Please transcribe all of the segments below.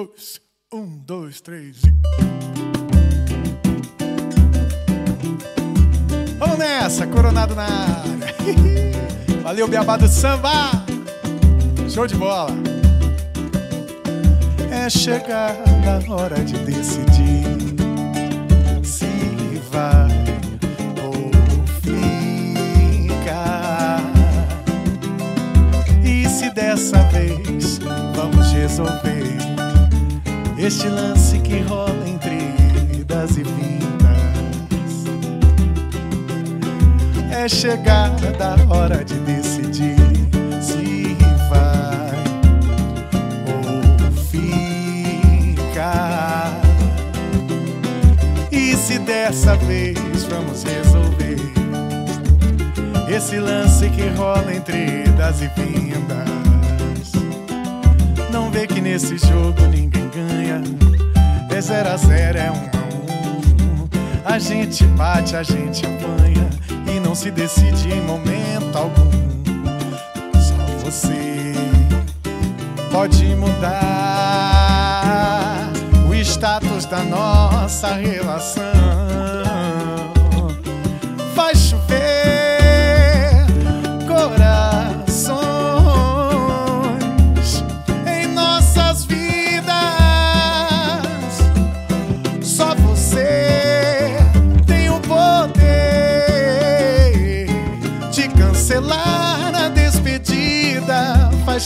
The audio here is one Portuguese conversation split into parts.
Dois, um, dois, três e. Vamos nessa, Coronado na área. Valeu, Beabá do Samba. Show de bola. É chegada a hora de decidir se vai dessa vez vamos resolver este lance que rola entre idas e vindas. É chegada a hora de decidir se vai ou fica. E se dessa vez vamos resolver esse lance que rola entre idas e vindas. Não vê que nesse jogo ninguém ganha. É zero a zero, é um a um. A gente bate, a gente apanha e não se decide em momento algum. Só você pode mudar o status da nossa relação.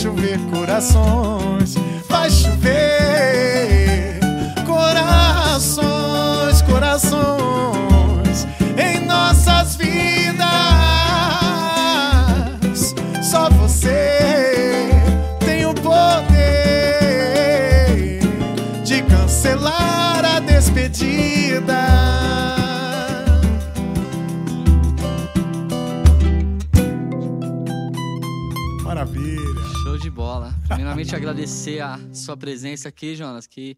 Chover corações, faz chover Primeiramente, agradecer a sua presença aqui, Jonas, que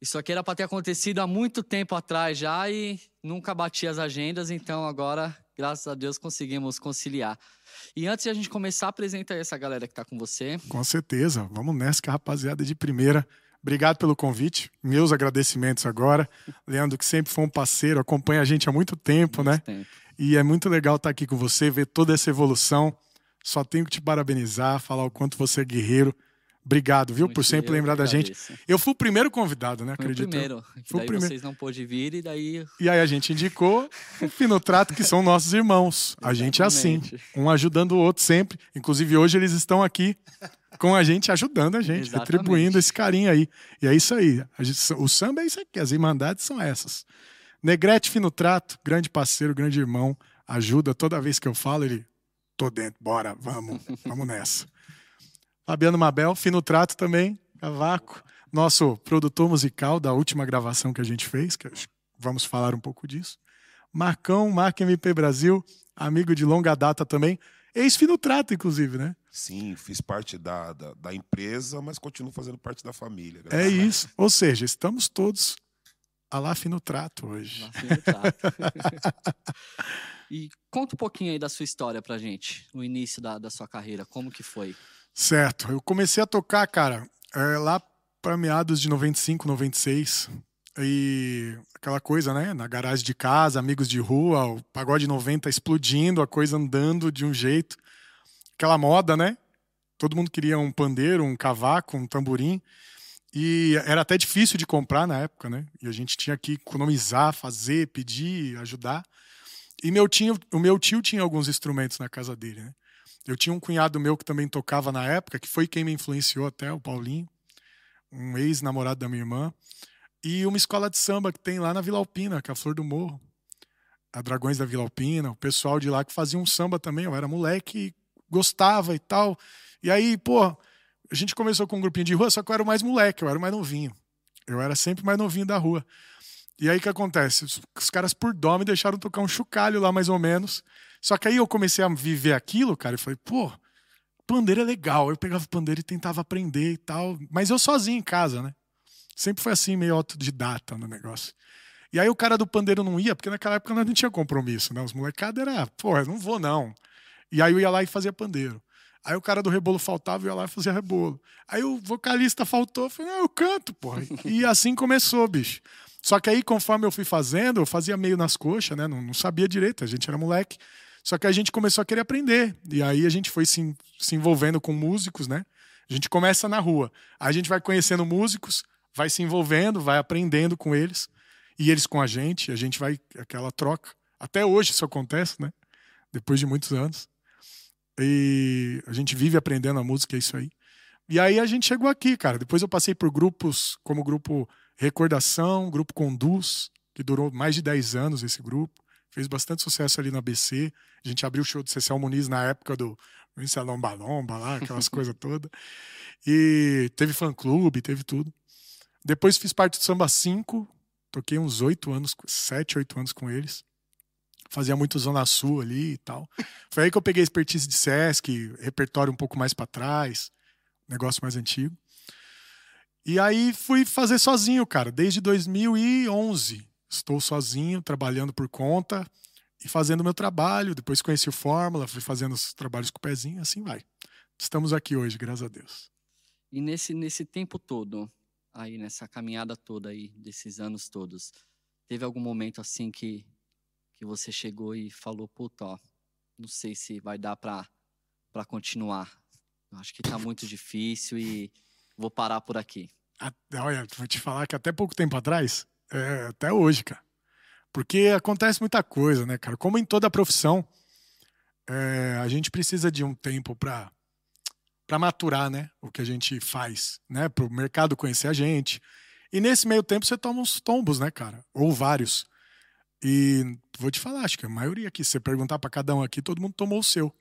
isso aqui era para ter acontecido há muito tempo atrás já e nunca bati as agendas, então agora, graças a Deus, conseguimos conciliar. E antes de a gente começar, apresenta aí essa galera que está com você. Com certeza. Vamos nessa, que a rapaziada de primeira. Obrigado pelo convite. Meus agradecimentos agora. Leandro, que sempre foi um parceiro, acompanha a gente há muito tempo, né? Muito tempo. E é muito legal estar aqui com você, ver toda essa evolução. Só tenho que te parabenizar, falar o quanto você é guerreiro. Obrigado, viu, Muito por sempre eu lembrar da gente. Eu fui o primeiro convidado, né? Acredito. o primeiro. Que Foi o daí primeiro. vocês não pôde vir e daí E aí a gente indicou o Finotrato, que são nossos irmãos. A gente é assim, um ajudando o outro sempre. Inclusive hoje eles estão aqui com a gente, ajudando a gente, Exatamente. retribuindo esse carinho aí. E é isso aí. Gente- o samba é isso aqui, as irmandades são essas. Negrete Finotrato, grande parceiro, grande irmão, ajuda toda vez que eu falo, ele, tô dentro, bora, vamos, vamos nessa. Fabiano Mabel, Fino Trato também, Cavaco, nosso produtor musical da última gravação que a gente fez, que vamos falar um pouco disso. Marcão, Marca MP Brasil, amigo de longa data também, ex-Fino Trato, inclusive, né? Sim, fiz parte da, da, da empresa, mas continuo fazendo parte da família. É isso. Ou seja, estamos todos a lá Fino Trato hoje. lá fim do trato. e conta um pouquinho aí da sua história pra gente, o início da, da sua carreira, como que foi? Certo. Eu comecei a tocar, cara, é, lá para meados de 95, 96. E aquela coisa, né? Na garagem de casa, amigos de rua, o pagode 90 explodindo, a coisa andando de um jeito. Aquela moda, né? Todo mundo queria um pandeiro, um cavaco, um tamborim. E era até difícil de comprar na época, né? E a gente tinha que economizar, fazer, pedir, ajudar. E meu tio, o meu tio tinha alguns instrumentos na casa dele, né? Eu tinha um cunhado meu que também tocava na época, que foi quem me influenciou até, o Paulinho, um ex-namorado da minha irmã. E uma escola de samba que tem lá na Vila Alpina, que é a Flor do Morro. A Dragões da Vila Alpina, o pessoal de lá que fazia um samba também. Eu era moleque gostava e tal. E aí, pô, a gente começou com um grupinho de rua, só que eu era o mais moleque, eu era o mais novinho. Eu era sempre mais novinho da rua. E aí o que acontece? Os, os caras, por dó, me deixaram tocar um chocalho lá, mais ou menos. Só que aí eu comecei a viver aquilo, cara, e falei, pô, pandeiro é legal. Eu pegava o pandeiro e tentava aprender e tal. Mas eu sozinho em casa, né? Sempre foi assim, meio autodidata no negócio. E aí o cara do pandeiro não ia, porque naquela época nós não tinha compromisso, né? Os molecados era, pô, eu não vou não. E aí eu ia lá e fazia pandeiro. Aí o cara do rebolo faltava e ia lá e fazia rebolo. Aí o vocalista faltou, eu falei, ah, eu canto, porra. E assim começou, bicho. Só que aí, conforme eu fui fazendo, eu fazia meio nas coxas, né? Não, não sabia direito, a gente era moleque. Só que a gente começou a querer aprender. E aí a gente foi se, se envolvendo com músicos, né? A gente começa na rua. A gente vai conhecendo músicos, vai se envolvendo, vai aprendendo com eles. E eles com a gente, a gente vai, aquela troca. Até hoje isso acontece, né? Depois de muitos anos. E a gente vive aprendendo a música, é isso aí. E aí a gente chegou aqui, cara. Depois eu passei por grupos como grupo Recordação, grupo Conduz, que durou mais de 10 anos esse grupo. Fez bastante sucesso ali na BC. A gente abriu o show do Cecil Muniz na época do Lomba Lomba lá, aquelas coisas todas. E teve fã-clube, teve tudo. Depois fiz parte do Samba 5, toquei uns oito anos, sete, oito anos com eles. Fazia muito Zona Sul ali e tal. Foi aí que eu peguei expertise de Sesc, repertório um pouco mais para trás, negócio mais antigo. E aí fui fazer sozinho, cara, desde 2011. Estou sozinho, trabalhando por conta e fazendo meu trabalho. Depois conheci o Fórmula, fui fazendo os trabalhos com o pezinho, assim vai. Estamos aqui hoje, graças a Deus. E nesse, nesse tempo todo, aí nessa caminhada toda aí, desses anos todos, teve algum momento assim que, que você chegou e falou, puta, ó, não sei se vai dar pra continuar. Acho que tá muito difícil e vou parar por aqui. Olha, vou te falar que até pouco tempo atrás, é, até hoje, cara. Porque acontece muita coisa, né, cara? Como em toda profissão, é, a gente precisa de um tempo para para maturar, né, o que a gente faz, né, para o mercado conhecer a gente. E nesse meio tempo você toma uns tombos, né, cara, ou vários. E vou te falar, acho que a maioria aqui, se você perguntar para cada um aqui, todo mundo tomou o seu.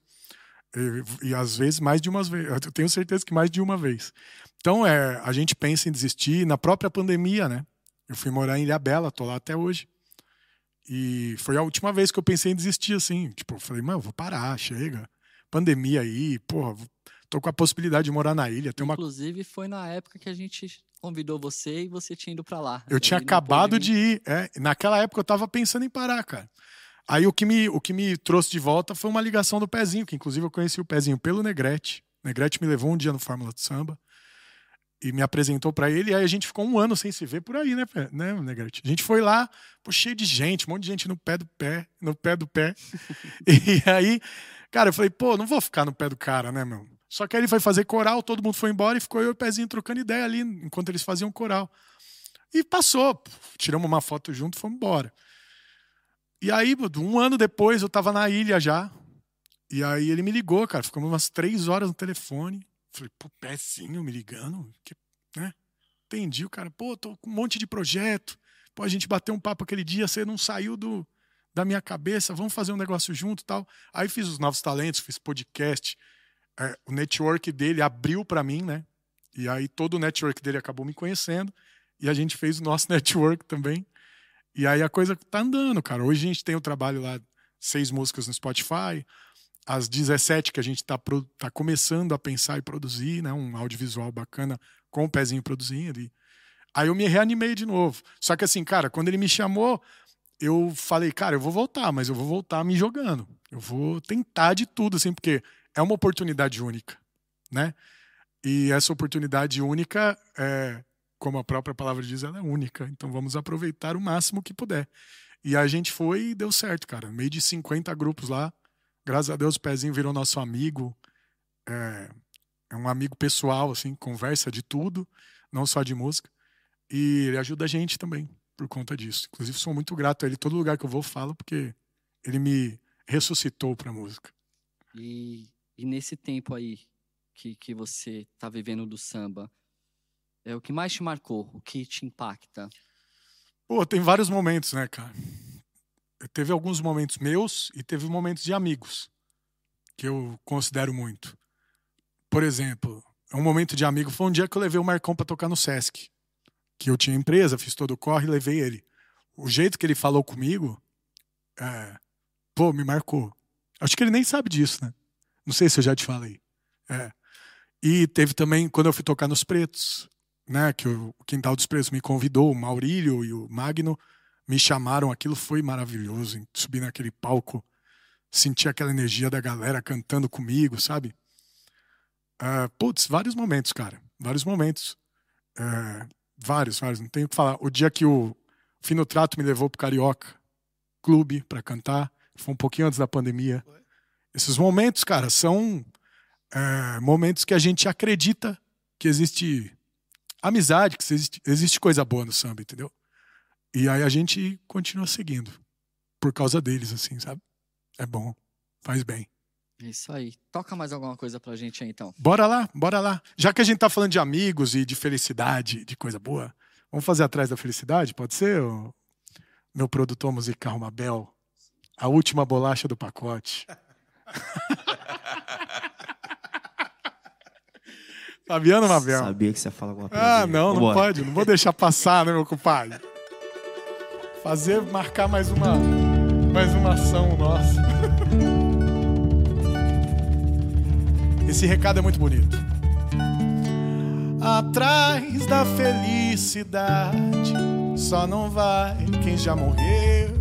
E, e, às vezes mais de uma vez, eu tenho certeza que mais de uma vez. Então, é, a gente pensa em desistir na própria pandemia, né? Eu fui morar em Ilhabela, tô lá até hoje. E foi a última vez que eu pensei em desistir, assim. Tipo, eu falei, mano, vou parar, chega. Pandemia aí, porra, tô com a possibilidade de morar na ilha. Tem uma... Inclusive, foi na época que a gente convidou você e você tinha ido para lá. Eu tinha acabado de ir. É, naquela época eu tava pensando em parar, cara. Aí o que, me, o que me trouxe de volta foi uma ligação do Pezinho, que inclusive eu conheci o Pezinho pelo Negrete. O Negrete me levou um dia no Fórmula de Samba e me apresentou para ele. E aí a gente ficou um ano sem se ver por aí, né, né Negrete? A gente foi lá, pô, cheio de gente, um monte de gente no pé do pé, no pé do pé. e aí, cara, eu falei, pô, não vou ficar no pé do cara, né, meu? Só que aí ele foi fazer coral, todo mundo foi embora e ficou eu e o pezinho trocando ideia ali enquanto eles faziam coral. E passou, tiramos uma foto junto e fomos embora. E aí, um ano depois, eu tava na ilha já. E aí ele me ligou, cara. Ficamos umas três horas no telefone. Falei, pô, pezinho me ligando, que, né? Entendi, o cara, pô, tô com um monte de projeto. Pô, a gente bateu um papo aquele dia, você não saiu do, da minha cabeça, vamos fazer um negócio junto tal. Aí fiz os Novos Talentos, fiz podcast. É, o network dele abriu para mim, né? E aí todo o network dele acabou me conhecendo. E a gente fez o nosso network também. E aí a coisa tá andando, cara. Hoje a gente tem o trabalho lá, seis músicas no Spotify, às 17 que a gente está tá começando a pensar e produzir, né, um audiovisual bacana com o pezinho produzindo. E... Aí eu me reanimei de novo. Só que assim, cara, quando ele me chamou, eu falei, cara, eu vou voltar, mas eu vou voltar me jogando. Eu vou tentar de tudo, assim, porque é uma oportunidade única, né? E essa oportunidade única, é, como a própria palavra diz, ela é única. Então vamos aproveitar o máximo que puder. E a gente foi e deu certo, cara. Meio de 50 grupos lá, Graças a Deus o Pezinho virou nosso amigo. É, é um amigo pessoal, assim, conversa de tudo, não só de música. E ele ajuda a gente também por conta disso. Inclusive, sou muito grato a ele. Todo lugar que eu vou, falo, porque ele me ressuscitou para música. E, e nesse tempo aí que, que você está vivendo do samba, é o que mais te marcou? O que te impacta? Pô, tem vários momentos, né, cara? teve alguns momentos meus e teve momentos de amigos que eu considero muito. Por exemplo, um momento de amigo foi um dia que eu levei o Marcão para tocar no Sesc, que eu tinha empresa, fiz todo o corre e levei ele. O jeito que ele falou comigo, é, pô, me marcou. Acho que ele nem sabe disso, né? Não sei se eu já te falei. É. E teve também quando eu fui tocar nos Pretos, né? Que o Quintal dos Pretos me convidou, o Maurílio e o Magno me chamaram, aquilo foi maravilhoso. Subir naquele palco, sentir aquela energia da galera cantando comigo, sabe? Uh, putz, vários momentos, cara. Vários momentos. Uh, vários, vários. Não tenho o que falar. O dia que o Fino Trato me levou pro Carioca Clube para cantar, foi um pouquinho antes da pandemia. Esses momentos, cara, são uh, momentos que a gente acredita que existe amizade, que existe, existe coisa boa no samba, entendeu? E aí a gente continua seguindo. Por causa deles, assim, sabe? É bom. Faz bem. É isso aí. Toca mais alguma coisa pra gente aí, então. Bora lá, bora lá. Já que a gente tá falando de amigos e de felicidade, de coisa boa, vamos fazer atrás da felicidade? Pode ser? Meu produtor musical, Mabel. A última bolacha do pacote. Fabiano Mabel. Sabia que você ia falar alguma coisa. Ah, não, não pode. Não vou deixar passar, né, meu compadre? Fazer, marcar mais uma, mais uma ação nossa. Esse recado é muito bonito. Atrás da felicidade só não vai quem já morreu.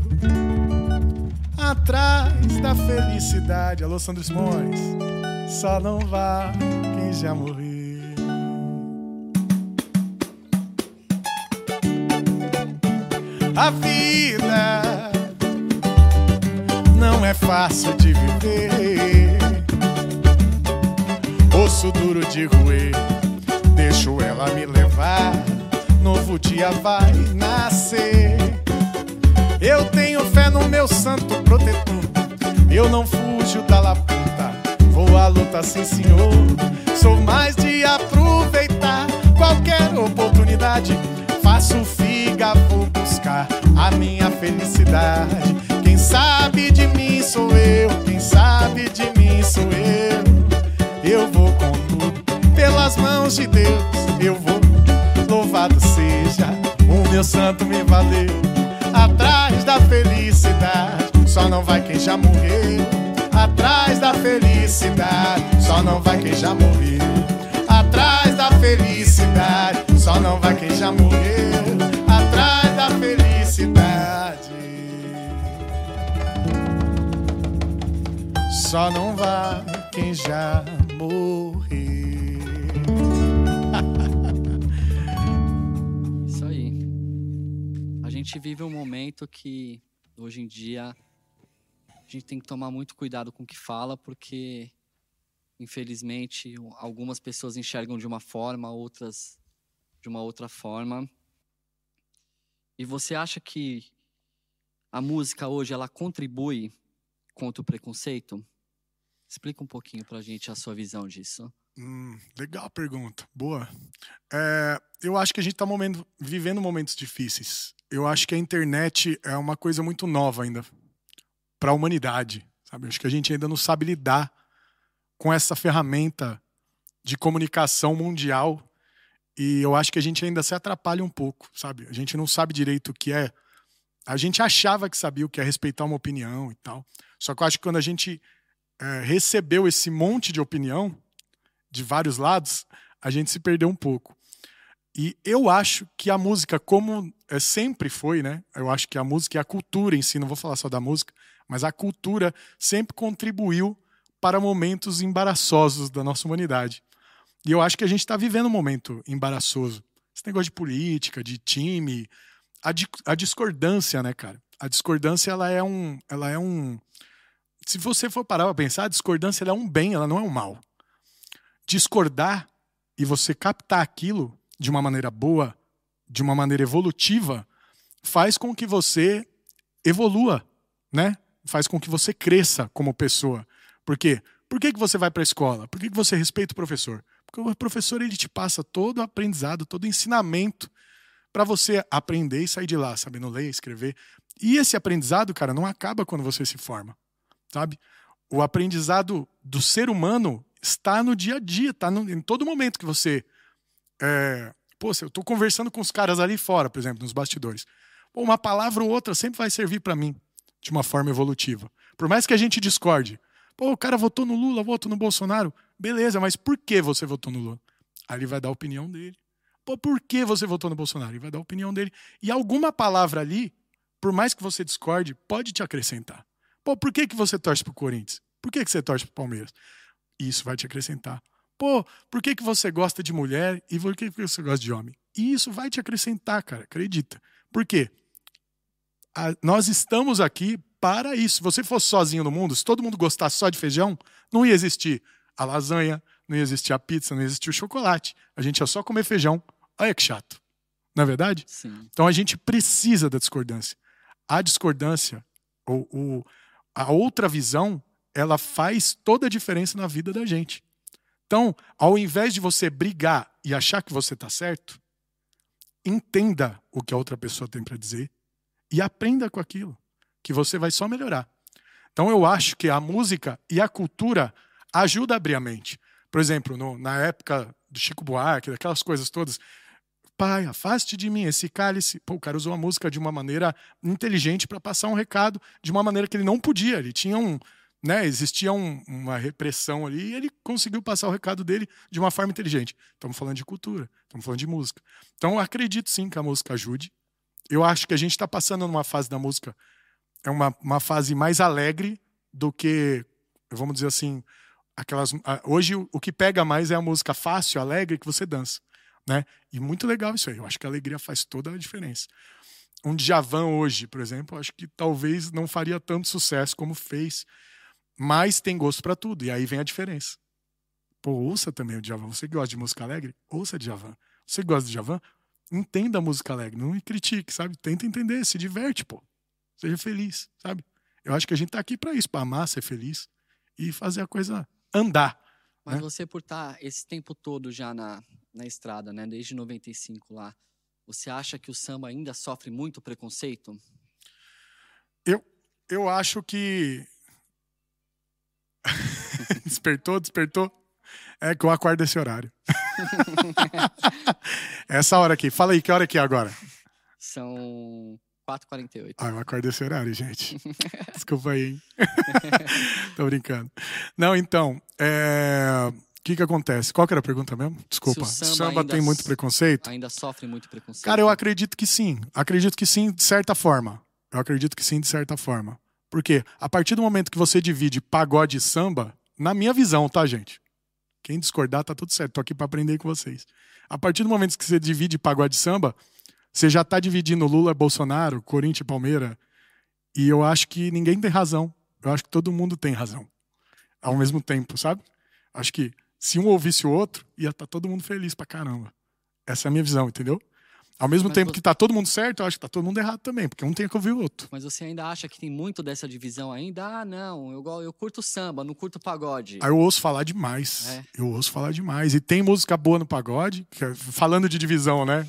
Atrás da felicidade, alô Sandro Simões, só não vai quem já morreu. A vida não é fácil de viver osso duro de roer. Deixo ela me levar, novo dia vai nascer. Eu tenho fé no meu santo protetor, eu não fujo da laputa. Vou à luta, sim senhor. Sou mais de aproveitar qualquer oportunidade. Faço figa, vou buscar minha felicidade. Quem sabe de mim sou eu, quem sabe de mim sou eu eu vou com tudo pelas mãos de Deus. Eu vou, louvado seja o meu santo me valeu. Atrás da felicidade, só não vai quem já morreu. Atrás da felicidade, só não vai quem já morreu. Atrás da felicidade, só não vai quem já morreu. Só não vai quem já morrer. Isso aí. A gente vive um momento que, hoje em dia, a gente tem que tomar muito cuidado com o que fala, porque, infelizmente, algumas pessoas enxergam de uma forma, outras de uma outra forma. E você acha que a música hoje ela contribui contra o preconceito? Explica um pouquinho para a gente a sua visão disso. Hum, legal a pergunta, boa. É, eu acho que a gente está vivendo momentos difíceis. Eu acho que a internet é uma coisa muito nova ainda para a humanidade. Sabe? Eu acho que a gente ainda não sabe lidar com essa ferramenta de comunicação mundial e eu acho que a gente ainda se atrapalha um pouco, sabe? A gente não sabe direito o que é. A gente achava que sabia o que é respeitar uma opinião e tal. Só que eu acho que quando a gente é, recebeu esse monte de opinião de vários lados, a gente se perdeu um pouco. E eu acho que a música, como é, sempre foi, né? Eu acho que a música e a cultura em si, não vou falar só da música, mas a cultura sempre contribuiu para momentos embaraçosos da nossa humanidade. E eu acho que a gente está vivendo um momento embaraçoso. Esse negócio de política, de time, a, di a discordância, né, cara? A discordância ela é um, ela é um, se você for parar para pensar, a discordância é um bem, ela não é um mal. Discordar e você captar aquilo de uma maneira boa, de uma maneira evolutiva, faz com que você evolua, né? Faz com que você cresça como pessoa. Por quê? Por que, que você vai para a escola? Por que, que você respeita o professor? Porque o professor ele te passa todo o aprendizado, todo o ensinamento para você aprender e sair de lá sabendo ler, escrever. E esse aprendizado, cara, não acaba quando você se forma sabe? O aprendizado do ser humano está no dia a dia, está em todo momento que você. É, pô, eu estou conversando com os caras ali fora, por exemplo, nos bastidores. Pô, uma palavra ou outra sempre vai servir para mim de uma forma evolutiva. Por mais que a gente discorde. Pô, o cara votou no Lula, votou no Bolsonaro. Beleza, mas por que você votou no Lula? Aí ele vai dar a opinião dele. Pô, por que você votou no Bolsonaro? Ele vai dar a opinião dele. E alguma palavra ali, por mais que você discorde, pode te acrescentar. Pô, por que, que você torce pro Corinthians? Por que, que você torce pro Palmeiras? Isso vai te acrescentar. Pô, por que, que você gosta de mulher e por que, que você gosta de homem? E isso vai te acrescentar, cara, acredita. Por quê? A, nós estamos aqui para isso. Se você fosse sozinho no mundo, se todo mundo gostasse só de feijão, não ia existir a lasanha, não ia existir a pizza, não ia existir o chocolate. A gente ia só comer feijão. Olha que chato. Não é verdade? Sim. Então a gente precisa da discordância. A discordância, ou, ou a outra visão, ela faz toda a diferença na vida da gente. Então, ao invés de você brigar e achar que você está certo, entenda o que a outra pessoa tem para dizer e aprenda com aquilo, que você vai só melhorar. Então, eu acho que a música e a cultura ajudam a abrir a mente. Por exemplo, no, na época do Chico Buarque, daquelas coisas todas, Pai, afaste de mim esse cálice. Pô, o cara usou a música de uma maneira inteligente para passar um recado de uma maneira que ele não podia. Ele tinha um, né, existia um, uma repressão ali e ele conseguiu passar o recado dele de uma forma inteligente. Estamos falando de cultura, estamos falando de música. Então, acredito sim que a música ajude. Eu acho que a gente está passando numa fase da música, é uma, uma fase mais alegre do que, vamos dizer assim, aquelas. Hoje o que pega mais é a música fácil, alegre, que você dança. Né? E muito legal isso aí. Eu acho que a alegria faz toda a diferença. Um Djavan hoje, por exemplo, acho que talvez não faria tanto sucesso como fez mas tem gosto para tudo. E aí vem a diferença. Pô, ouça também o Djavan. Você gosta de música alegre, ouça Djavan. Você gosta de Djavan, entenda a música alegre. Não me critique, sabe? Tenta entender, se diverte, pô. Seja feliz, sabe? Eu acho que a gente tá aqui para isso, para amar, ser feliz e fazer a coisa andar. Mas né? você por estar esse tempo todo já na, na estrada, né? Desde 95 lá, você acha que o samba ainda sofre muito preconceito? Eu, eu acho que despertou, despertou. É que eu acordo esse horário. Essa hora aqui. Fala aí, que hora aqui é agora? São 4h48. Ah, eu acordo esse horário, gente. Desculpa aí, hein? Tô brincando. Não, então, é... o que que acontece? Qual que era a pergunta mesmo? Desculpa. Se o samba samba tem muito preconceito? Ainda sofre muito preconceito? Cara, eu acredito que sim. Acredito que sim, de certa forma. Eu acredito que sim, de certa forma. Porque a partir do momento que você divide pagode e samba, na minha visão, tá, gente? Quem discordar, tá tudo certo. Tô aqui pra aprender com vocês. A partir do momento que você divide pagode e samba, você já tá dividindo Lula, Bolsonaro, Corinthians e Palmeiras. E eu acho que ninguém tem razão. Eu acho que todo mundo tem razão. Ao mesmo tempo, sabe? Acho que se um ouvisse o outro, ia estar todo mundo feliz pra caramba. Essa é a minha visão, entendeu? Ao mesmo Mas tempo você- que tá todo mundo certo, eu acho que tá todo mundo errado também, porque um tem que ouvir o outro. Mas você ainda acha que tem muito dessa divisão ainda? Ah, não, eu, eu curto samba, não curto pagode. Aí eu ouço falar demais. É. Eu ouço falar demais. E tem música boa no pagode, é- falando de divisão, né?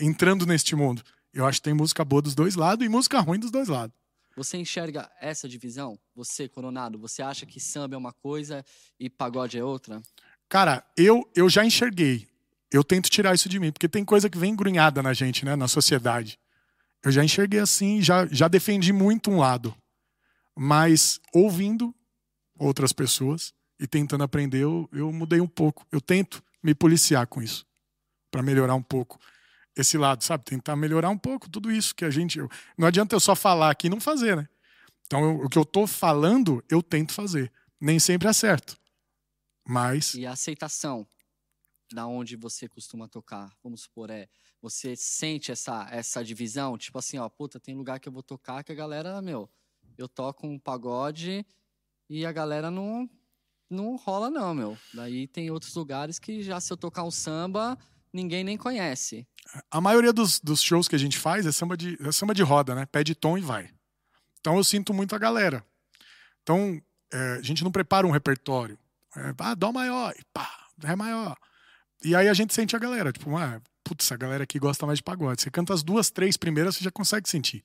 Entrando neste mundo. Eu acho que tem música boa dos dois lados e música ruim dos dois lados. Você enxerga essa divisão? Você, Coronado, você acha que samba é uma coisa e pagode é outra? Cara, eu, eu já enxerguei. Eu tento tirar isso de mim, porque tem coisa que vem grunhada na gente, né? Na sociedade. Eu já enxerguei assim, já, já defendi muito um lado. Mas ouvindo outras pessoas e tentando aprender, eu, eu mudei um pouco. Eu tento me policiar com isso, para melhorar um pouco esse lado, sabe? Tentar melhorar um pouco tudo isso que a gente. eu- não adianta eu só falar aqui e não fazer, né? Então, eu- o que eu tô falando, eu tento fazer. Nem sempre acerto. Mas E a aceitação da onde você costuma tocar, vamos supor, é, você sente essa essa divisão, tipo assim, ó, puta, tem lugar que eu vou tocar que a galera, meu, eu toco um pagode e a galera não não rola não, meu. Daí tem outros lugares que já se eu tocar um samba, ninguém nem conhece. a maioria dos, dos shows que a gente faz é samba de, é samba de roda, né? Pede tom e vai. Então eu sinto muito a galera. Então é, a gente não prepara um repertório. É, ah, dó maior, e pá, ré maior. E aí a gente sente a galera. Tipo, ah, putz, a galera aqui gosta mais de pagode. Você canta as duas, três primeiras, você já consegue sentir.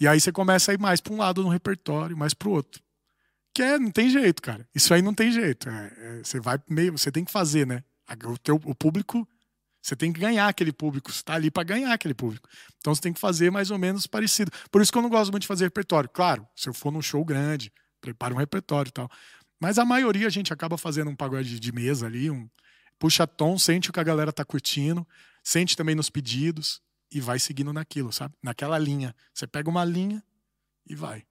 E aí você começa a ir mais para um lado no repertório, mais para o outro. Que é, não tem jeito, cara. Isso aí não tem jeito. É, é, você vai meio, você tem que fazer, né? O, teu, o público você tem que ganhar aquele público. Você está ali para ganhar aquele público. Então você tem que fazer mais ou menos parecido. Por isso que eu não gosto muito de fazer repertório. Claro, se eu for num show grande, preparo um repertório e tal. Mas a maioria a gente acaba fazendo um pagode de mesa ali, um puxa tom, sente o que a galera tá curtindo, sente também nos pedidos e vai seguindo naquilo, sabe? Naquela linha. Você pega uma linha e vai.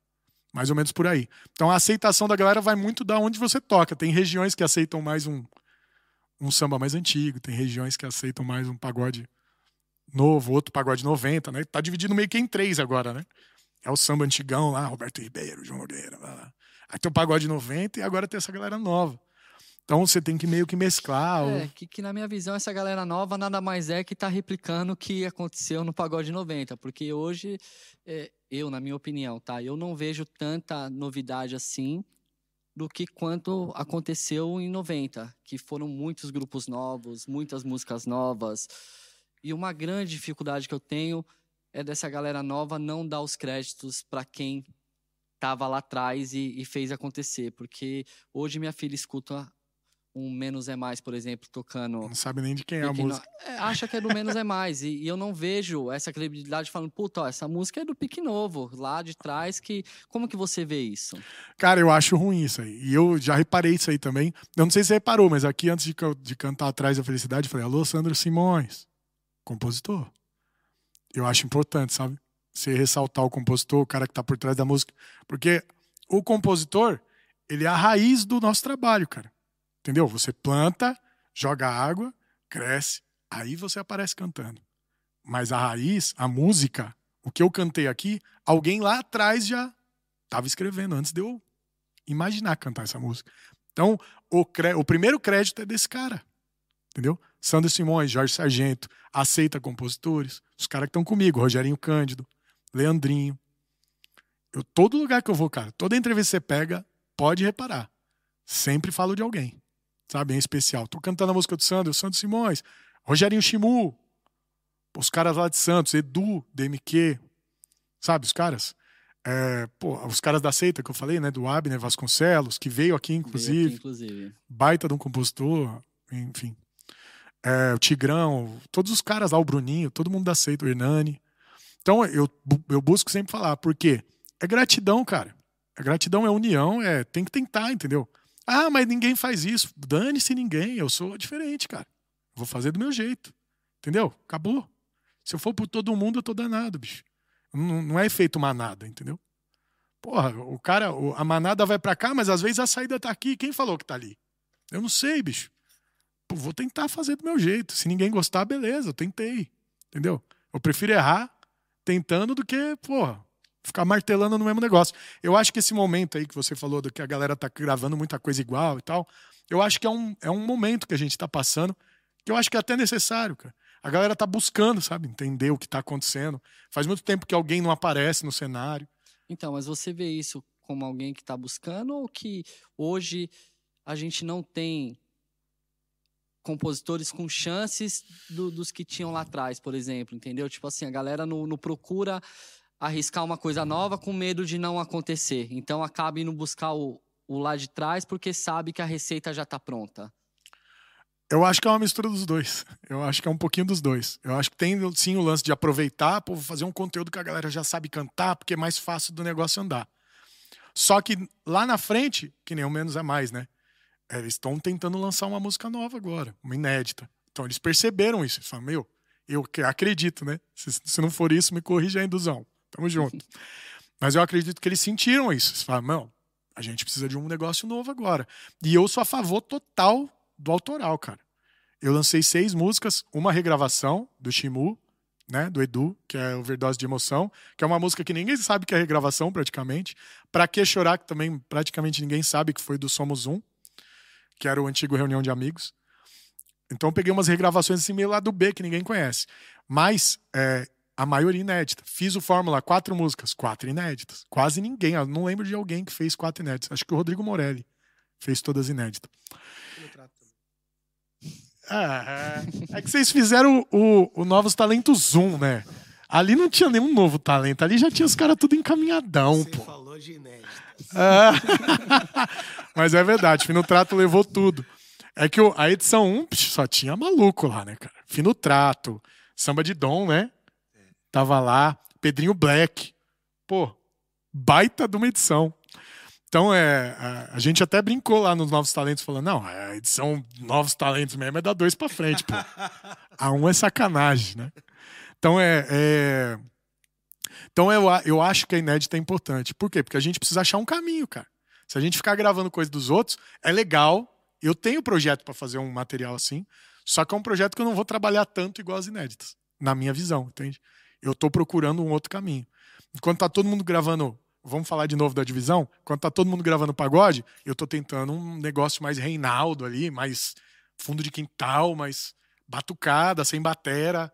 Mais ou menos por aí. Então a aceitação da galera vai muito da onde você toca. Tem regiões que aceitam mais um, um samba mais antigo, tem regiões que aceitam mais um pagode novo, outro pagode 90, né? Tá dividido meio que em três agora, né? É o samba antigão lá, Roberto Ribeiro, João Nogueira, lá, lá. Aí tem o pagode 90 e agora tem essa galera nova. Então você tem que meio que mesclar. É, o- que, que na minha visão, essa galera nova nada mais é que tá replicando o que aconteceu no Pagode 90. Porque hoje, é, eu, na minha opinião, tá? Eu não vejo tanta novidade assim do que quanto aconteceu em 90. Que foram muitos grupos novos, muitas músicas novas. E uma grande dificuldade que eu tenho é dessa galera nova não dar os créditos para quem estava lá atrás e, e fez acontecer. Porque hoje minha filha escuta um Menos é Mais, por exemplo, tocando. Não sabe nem de quem é a música. É, acha que é do Menos é Mais. E, e eu não vejo essa credibilidade falando, puta, ó, essa música é do Pique Novo, lá de trás, que. Como que você vê isso? Cara, eu acho ruim isso aí. E eu já reparei isso aí também. Eu não sei se você reparou, mas aqui antes de, de cantar Atrás da Felicidade, eu falei, alô, Sandro Simões, compositor. Eu acho importante, sabe? Você ressaltar o compositor, o cara que tá por trás da música. Porque o compositor, ele é a raiz do nosso trabalho, cara. Entendeu? Você planta, joga água, cresce, aí você aparece cantando. Mas a raiz, a música, o que eu cantei aqui, alguém lá atrás já estava escrevendo antes de eu imaginar cantar essa música. Então, o, cré- o primeiro crédito é desse cara. Entendeu? Sandro Simões, Jorge Sargento, aceita compositores, os caras que estão comigo, Rogerinho Cândido, Leandrinho. Eu, todo lugar que eu vou, cara, toda entrevista que você pega, pode reparar. Sempre falo de alguém, sabe? Em especial. Tô cantando a música do Sandro, Sandro Simões, Rogerinho Chimu, os caras lá de Santos, Edu, DMQ, sabe? Os caras. É, pô, os caras da seita que eu falei, né? Do Abner Vasconcelos, que veio aqui, Veio inclusive aqui, inclusive. baita de um compositor, enfim. É, o Tigrão, todos os caras lá, o Bruninho, todo mundo da seita, o Hernani. Então eu, eu busco sempre falar, por quê? É gratidão, cara. A gratidão é união, é tem que tentar, entendeu? Ah, mas ninguém faz isso. Dane-se ninguém, eu sou diferente, cara. Vou fazer do meu jeito. Entendeu? Acabou. Se eu for por todo mundo, eu tô danado, bicho. Não, não é efeito manada, entendeu? Porra, o cara, a manada vai pra cá, mas às vezes a saída tá aqui. Quem falou que tá ali? Eu não sei, bicho. Pô, vou tentar fazer do meu jeito. Se ninguém gostar, beleza, eu tentei. Entendeu? Eu prefiro errar tentando do que, porra, ficar martelando no mesmo negócio. Eu acho que esse momento aí que você falou do que a galera tá gravando muita coisa igual e tal, eu acho que é um, é um momento que a gente tá passando que eu acho que é até necessário, cara. A galera tá buscando, sabe, entender o que tá acontecendo. Faz muito tempo que alguém não aparece no cenário. Então, mas você vê isso como alguém que está buscando ou que hoje a gente não tem compositores com chances do- dos que tinham lá atrás, por exemplo, entendeu? Tipo assim, a galera não, não procura arriscar uma coisa nova com medo de não acontecer. Então acaba indo buscar o, o lá de trás porque sabe que a receita já está pronta. Eu acho que é uma mistura dos dois. Eu acho que é um pouquinho dos dois. Eu acho que tem sim o lance de aproveitar, pô, fazer um conteúdo que a galera já sabe cantar, porque é mais fácil do negócio andar. Só que lá na frente, que nem o menos é mais, né? É, Eles estão tentando lançar uma música nova agora, uma inédita. Então eles perceberam isso. Eles falam, meu, eu acredito, né? Se, se não for isso, me corrija a induzão. Tamo junto. Mas eu acredito que eles sentiram isso. Eles falam, não, a gente precisa de um negócio novo agora. E eu sou a favor total do autoral, cara. Eu lancei seis músicas, uma regravação do Shimu, né, do Edu, que é Overdose de Emoção, que é uma música que ninguém sabe que é regravação, praticamente. Pra Que Chorar, que também praticamente ninguém sabe que foi do Somos Um, que era o antigo Reunião de Amigos. Então eu peguei umas regravações assim meio lá do B, que ninguém conhece. Mas é, a maioria inédita. Fiz o Fórmula, quatro músicas, quatro inéditas. Quase ninguém, eu não lembro de alguém que fez quatro inéditas. Acho que o Rodrigo Morelli fez todas inéditas. Ah, é que vocês fizeram o, o, o Novos Talentos Zoom, né? Ali não tinha nenhum novo talento, ali já tinha os caras tudo encaminhadão, Você pô. falou de inéditas. Ah, Mas é verdade, Fino Trato levou tudo. É que a edição 1 psh, só tinha maluco lá, né, cara? Fino Trato, Samba de Dom, né? Tava lá, Pedrinho Black. Pô, baita de uma edição. Então, é, a, a gente até brincou lá nos Novos Talentos, falando, não, a edição Novos Talentos mesmo é da dois pra frente, pô. A um é sacanagem, né? Então, é... é... Então, eu, eu acho que a inédita é importante. Por quê? Porque a gente precisa achar um caminho, cara. Se a gente ficar gravando coisa dos outros, é legal, Eu tenho projeto para fazer um material assim, só que é um projeto que eu não vou trabalhar tanto igual as inéditas, na minha visão, entende? Eu tô procurando um outro caminho. Enquanto tá todo mundo gravando, vamos falar de novo da divisão, enquanto tá todo mundo gravando pagode, eu tô tentando um negócio mais Reinaldo ali, mais fundo de quintal, mais batucada, sem batera.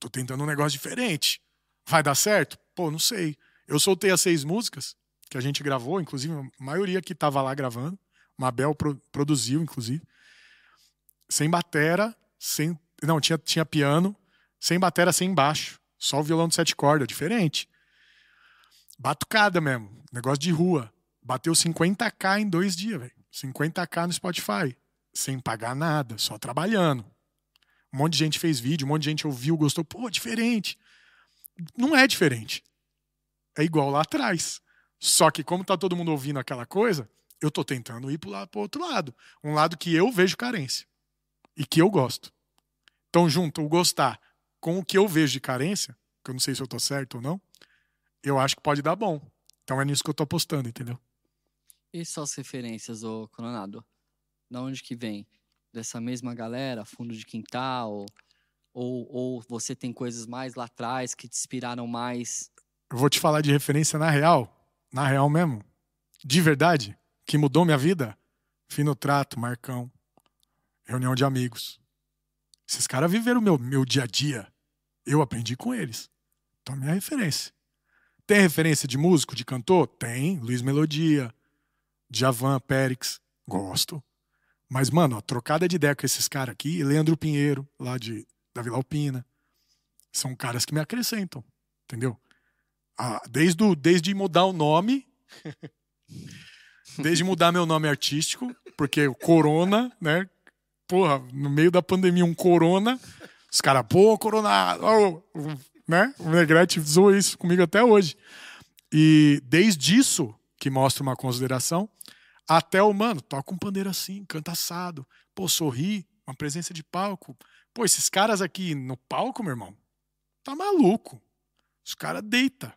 Tô tentando um negócio diferente. Vai dar certo? Pô, não sei. Eu soltei as seis músicas que a gente gravou, inclusive a maioria que tava lá gravando. Mabel pro, produziu, inclusive. Sem batera, sem. Não, tinha, tinha piano, sem batera, sem baixo. Só o violão de sete cordas, diferente. Batucada mesmo, negócio de rua. Bateu 50k em dois dias, velho. 50k no Spotify. Sem pagar nada, só trabalhando. Um monte de gente fez vídeo, um monte de gente ouviu, gostou. Pô, diferente. Não é diferente. É igual lá atrás. Só que, como tá todo mundo ouvindo aquela coisa, eu tô tentando ir lado, pro outro lado. Um lado que eu vejo carência. E que eu gosto. Então, junto o gostar com o que eu vejo de carência, que eu não sei se eu tô certo ou não, eu acho que pode dar bom. Então é nisso que eu tô apostando, entendeu? E suas referências, ô Coronado? Da onde que vem? Dessa mesma galera? Fundo de quintal? Ou, ou você tem coisas mais lá atrás que te inspiraram mais? Eu vou te falar de referência na real. Na real mesmo. De verdade. Que mudou minha vida. Fino Trato, Marcão. Reunião de amigos. Esses caras viveram o meu, meu dia a dia. Eu aprendi com eles. Então, minha referência. Tem referência de músico, de cantor? Tem. Luiz Melodia, Djavan, Périx. Gosto. Mas, mano, a trocada de ideia com esses caras aqui, Leandro Pinheiro, lá de, da Vila Alpina, são caras que me acrescentam, entendeu? Ah, desde, desde mudar o nome, desde mudar meu nome artístico, porque o Corona, né? Porra, no meio da pandemia, um Corona, os caras, pô, Corona, oh, né? O Negrete zoou isso comigo até hoje. E desde isso, que mostra uma consideração, até o mano, toca um pandeiro assim, canta assado, pô, sorri, uma presença de palco. Pô, esses caras aqui no palco, meu irmão, tá maluco. Os caras deita.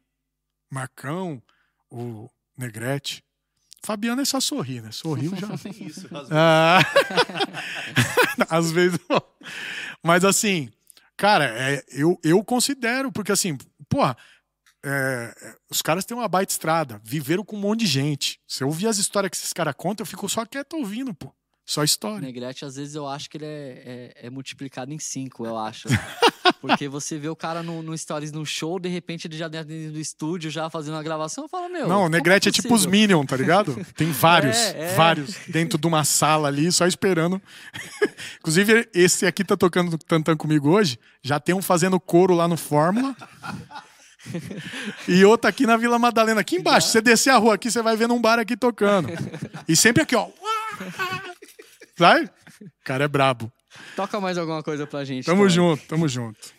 Marcão, o Negrete. Fabiano é só sorrir, né? Sorriu já. Isso, às vezes. Ah, às vezes. Mas assim, cara, é, eu, eu considero, porque assim, porra, é, os caras têm uma baita estrada, viveram com um monte de gente. Se eu ouvir as histórias que esses caras contam, eu fico só quieto ouvindo, pô. Só história. Negrete, às vezes eu acho que ele é, é, é multiplicado em cinco, eu acho. Porque você vê o cara no, no Stories no show, de repente ele já dentro do estúdio, já fazendo uma gravação, fala, meu. Não, o Negrete é, é, tipo os Minions, tá ligado? Tem vários, é, é. vários dentro de uma sala ali, só esperando. Inclusive, esse aqui tá tocando Tantan comigo hoje. Já tem um fazendo coro lá no Fórmula e outra aqui na Vila Madalena, aqui embaixo. Você descer a rua aqui, você vai vendo um bar aqui tocando. E sempre aqui, ó. Sai? O cara é brabo. Toca mais alguma coisa pra gente. Tamo junto, tamo junto.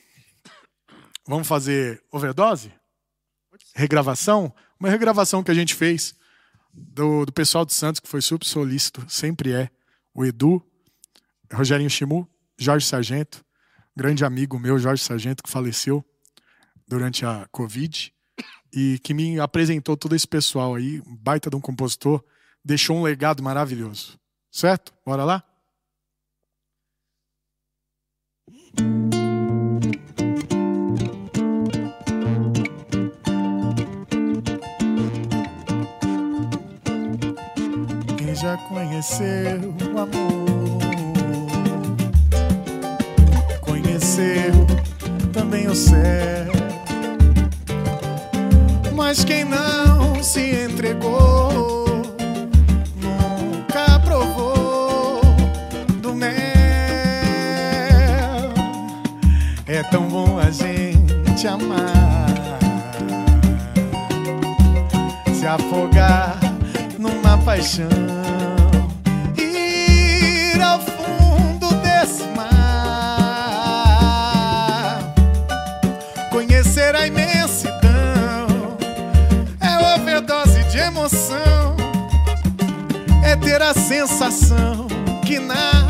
Vamos fazer overdose? Regravação? Uma regravação que a gente fez do, do pessoal de Santos, que foi super solícito, sempre é. O Edu, Rogerinho Chimu, Jorge Sargento, grande amigo meu, Jorge Sargento, que faleceu durante a Covid e que me apresentou todo esse pessoal aí, baita de um compositor, deixou um legado maravilhoso. Certo? Bora lá? Quem já conheceu o amor, conheceu também o céu mas quem não se entregou amar, se afogar numa paixão, ir ao fundo desse mar, conhecer a imensidão emoção é ter a sensação que na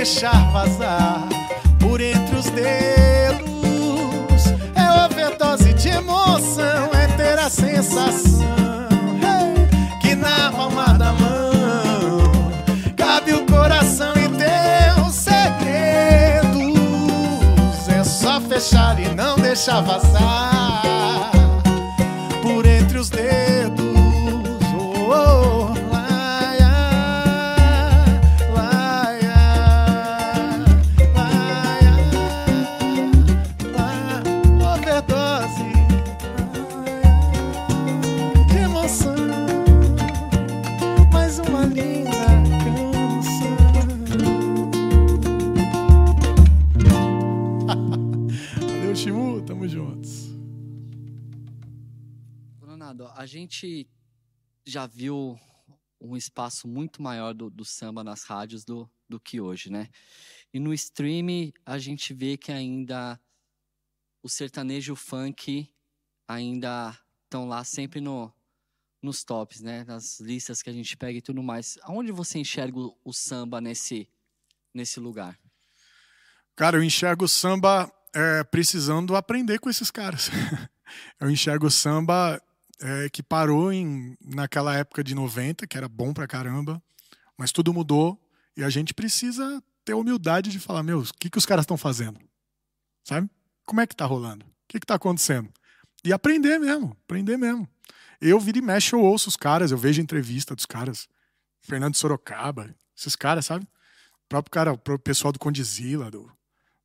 deixar vazar por entre os dedos. É overdose de emoção, é ter a sensação que na palma da mão cabe o coração e teus segredos. É só fechar e não deixar vazar. Gente já viu um espaço muito maior do, do samba nas rádios do, do que hoje, né? E no stream a gente vê que ainda o sertanejo o funk ainda estão lá sempre no, nos tops, né? Nas listas que a gente pega e tudo mais. Aonde você enxerga o, o samba nesse, nesse lugar? Cara, eu enxergo o samba é, precisando aprender com esses caras. eu enxergo o samba é, que parou em, naquela época de 90, que era bom pra caramba, mas tudo mudou e a gente precisa ter humildade de falar: meu, o que, que os caras estão fazendo? Sabe? Como é que tá rolando? O que, que tá acontecendo? E aprender mesmo, aprender mesmo. Eu viro e mexe, eu ouço os caras, eu vejo entrevista dos caras. Fernando Sorocaba, esses caras, sabe? O próprio cara, o próprio pessoal do Condizila, do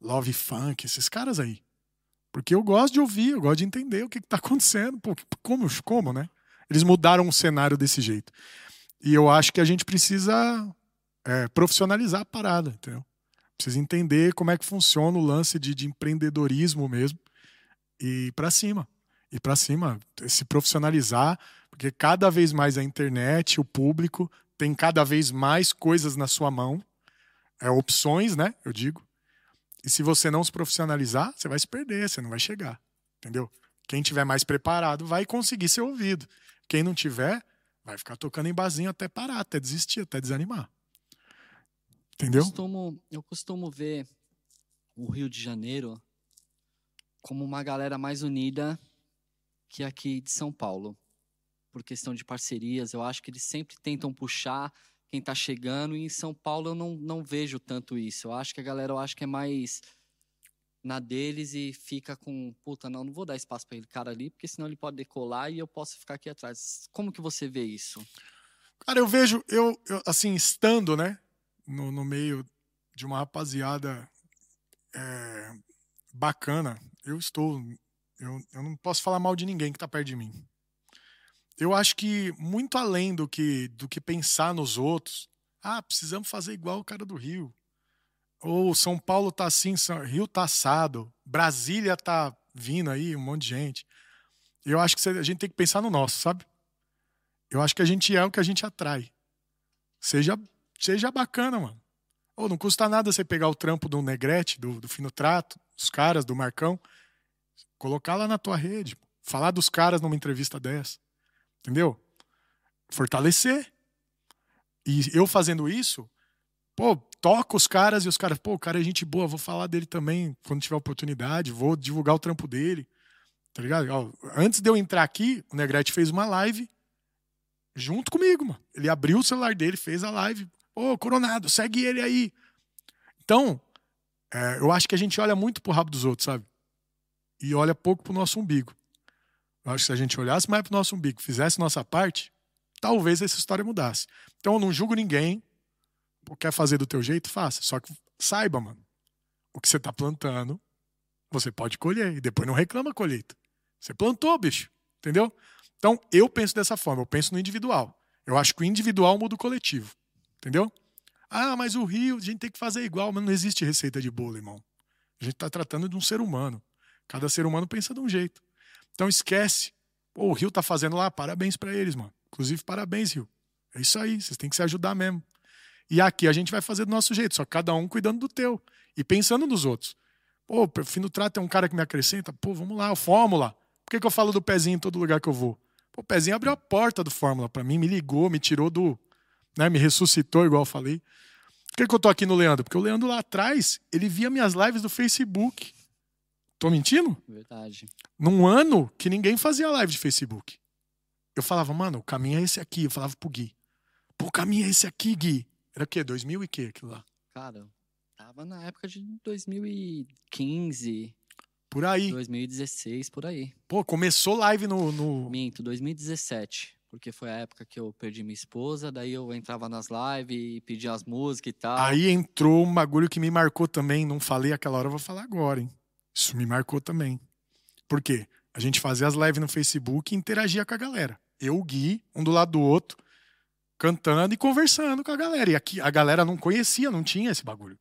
Love Funk, esses caras aí. Porque eu gosto de ouvir, eu gosto de entender o que, está acontecendo. Pô, como, como, né? Eles mudaram o cenário desse jeito. E eu acho que a gente precisa é, profissionalizar a parada, entendeu? Precisa entender como é que funciona o lance de, de empreendedorismo mesmo. E pra cima. Ir pra cima, se profissionalizar, porque cada vez mais a internet, o público, tem cada vez mais coisas na sua mão. É, opções, né? Eu digo. E se você não se profissionalizar, você vai se perder, você não vai chegar. Entendeu? Quem tiver mais preparado vai conseguir ser ouvido. Quem não tiver, vai ficar tocando em barzinho até parar, até desistir, até desanimar. Entendeu? Eu costumo, eu costumo ver o Rio de Janeiro como uma galera mais unida que aqui de São Paulo. Por questão de parcerias, eu acho que eles sempre tentam puxar quem está chegando, e em São Paulo eu não, não vejo tanto isso. Eu acho que a galera eu acho que é mais na deles e fica com, puta, não, não vou dar espaço para ele cara ali, porque senão ele pode decolar e eu posso ficar aqui atrás. Como que você vê isso? Cara, eu vejo, eu, eu assim, estando, né, no, no meio de uma rapaziada é, bacana, eu estou, eu, eu não posso falar mal de ninguém que tá perto de mim eu acho que muito além do que do que pensar nos outros, ah, precisamos fazer igual o cara do Rio. Ou São Paulo tá assim, São, Rio tá assado, Brasília tá vindo aí, um monte de gente. Eu acho que a gente tem que pensar no nosso, sabe? Eu acho que a gente é o que a gente atrai. Seja, seja bacana, mano. Ou não custa nada você pegar o trampo do Negrete, do, do Fino Trato, dos caras, do Marcão, colocar lá na tua rede, falar dos caras numa entrevista dessa. Entendeu? Fortalecer. E eu fazendo isso, pô, toco os caras e os caras, pô, o cara é gente boa, vou falar dele também quando tiver oportunidade, vou divulgar o trampo dele. Tá ligado? Ó, antes de eu entrar aqui, o Negrete fez uma live junto comigo, mano. Ele abriu o celular dele, fez a live. Ô, Coronado, segue ele aí. Então, é, eu acho que a gente olha muito pro rabo dos outros, sabe? E olha pouco pro nosso umbigo. Eu acho que se a gente olhasse mais para o nosso umbigo, fizesse nossa parte, talvez essa história mudasse. Então eu não julgo ninguém. Quer fazer do teu jeito? Faça. Só que saiba, mano, o que você está plantando, você pode colher. E depois não reclama a colheita. Você plantou, bicho. Entendeu? Então eu penso dessa forma. Eu penso no individual. Eu acho que o individual muda o coletivo. Entendeu? Ah, mas o Rio, a gente tem que fazer igual. Mas não existe receita de bolo, irmão. A gente está tratando de um ser humano. Cada ser humano pensa de um jeito. Então esquece. Pô, o Rio tá fazendo lá, parabéns para eles, mano. Inclusive, parabéns, Rio. É isso aí, vocês têm que se ajudar mesmo. E aqui a gente vai fazer do nosso jeito, só cada um cuidando do teu e pensando nos outros. Pô, o Fino Trato é um cara que me acrescenta. Pô, vamos lá, o Fórmula. Por que, que eu falo do pezinho em todo lugar que eu vou? Pô, o pezinho abriu a porta do Fórmula para mim, me ligou, me tirou do. Né, me ressuscitou, igual eu falei. Por que, que eu tô aqui no Leandro? Porque o Leandro lá atrás, ele via minhas lives do Facebook. Tô mentindo? Verdade. Num ano que ninguém fazia live de Facebook. eu falava, mano, o caminho é esse aqui. Eu falava pro Gui. Pô, o caminho é esse aqui, Gui. Era o quê? 2000 e quê aquilo lá? Cara, tava na época de 2015, Por aí. 2016, por aí. Pô, começou live no. no... Minto, 2017. Porque foi a época que eu perdi minha esposa, daí eu entrava nas lives e pedia as músicas e tal. Aí entrou um bagulho que me marcou também. Não falei aquela hora, eu vou falar agora, hein? Isso me marcou também. Por quê? A gente fazia as lives no Facebook e interagia com a galera. Eu, o Gui, um do lado do outro, cantando e conversando com a galera. E aqui a galera não conhecia, não tinha esse bagulho.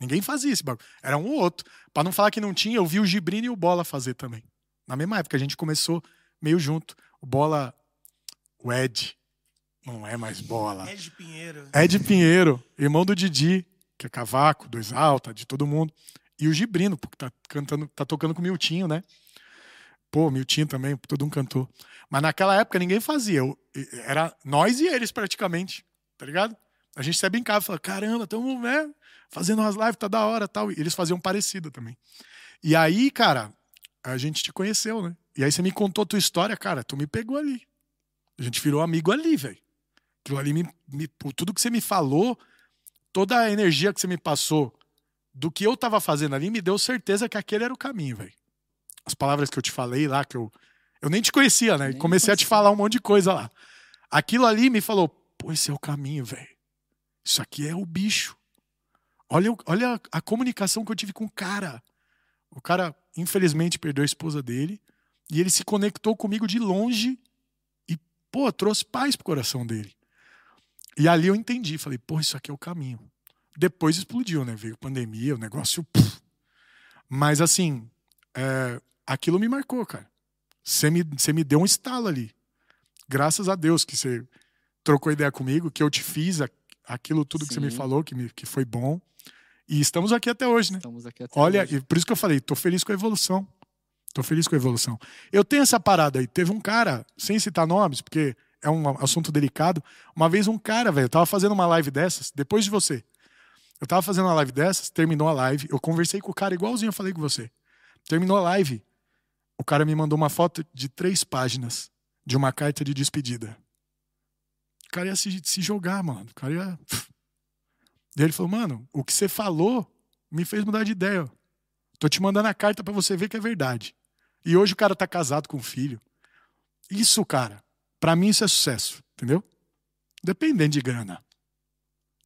Ninguém fazia esse bagulho. Era um ou outro. Pra não falar que não tinha, eu vi o Gibrino e o Bola fazer também. Na mesma época, a gente começou meio junto. O Bola, o Ed, não é mais Bola. Ed Pinheiro. Ed Pinheiro, irmão do Didi, que é cavaco, dois alta, de todo mundo. E o Gibrino, porque tá cantando, tá tocando com o Miltinho, né? Pô, Miltinho também, todo um cantor. Mas naquela época ninguém fazia. Eu- Era nós e eles praticamente, tá ligado? A gente até brincava, falava, caramba, estamos né, fazendo umas lives, tá da hora tal. E eles faziam parecido também. E aí, cara, a gente te conheceu, né? E aí você me contou tua história, cara, tu me pegou ali. A gente virou amigo ali, velho. Aquilo ali, me, me- tudo que você me falou, toda a energia que você me passou do que eu tava fazendo ali, me deu certeza que aquele era o caminho, velho. As palavras que eu te falei lá, que eu. Eu nem te conhecia, né? Nem comecei a te falar um monte de coisa lá. Aquilo ali me falou, pô, esse é o caminho, velho. Isso aqui é o bicho. Olha, olha a, a comunicação que eu tive com o cara. O cara, infelizmente, perdeu a esposa dele. E ele se conectou comigo de longe e, pô, trouxe paz pro coração dele. E ali eu entendi, falei, pô, isso aqui é o caminho. Depois explodiu, né? Veio pandemia, o negócio. puf. Mas assim, é, aquilo me marcou, cara. Você me, você me deu um estalo ali. Graças a Deus que você trocou ideia comigo, que eu te fiz a- aquilo tudo que você me Sim. falou, que, me, que foi bom. E estamos aqui até hoje, né? Estamos aqui até Olha, hoje. e por isso que eu falei, tô feliz com a evolução. Tô feliz com a evolução. Eu tenho essa parada aí. Teve um cara, sem citar nomes, porque é um assunto delicado. Uma vez um cara, velho, eu tava fazendo uma live dessas, depois de você. Eu tava fazendo uma live dessas, terminou a live, eu conversei com o cara igualzinho eu falei com você. Terminou a live, o cara me mandou uma foto de três páginas de uma carta de despedida. O cara ia se, se jogar, mano. O cara ia. Daí ele falou, mano, o que você falou me fez mudar de ideia. Tô te mandando a carta pra você ver que é verdade. E hoje o cara tá casado com um filho. Isso, cara, pra mim isso é sucesso, entendeu? Dependendo de grana.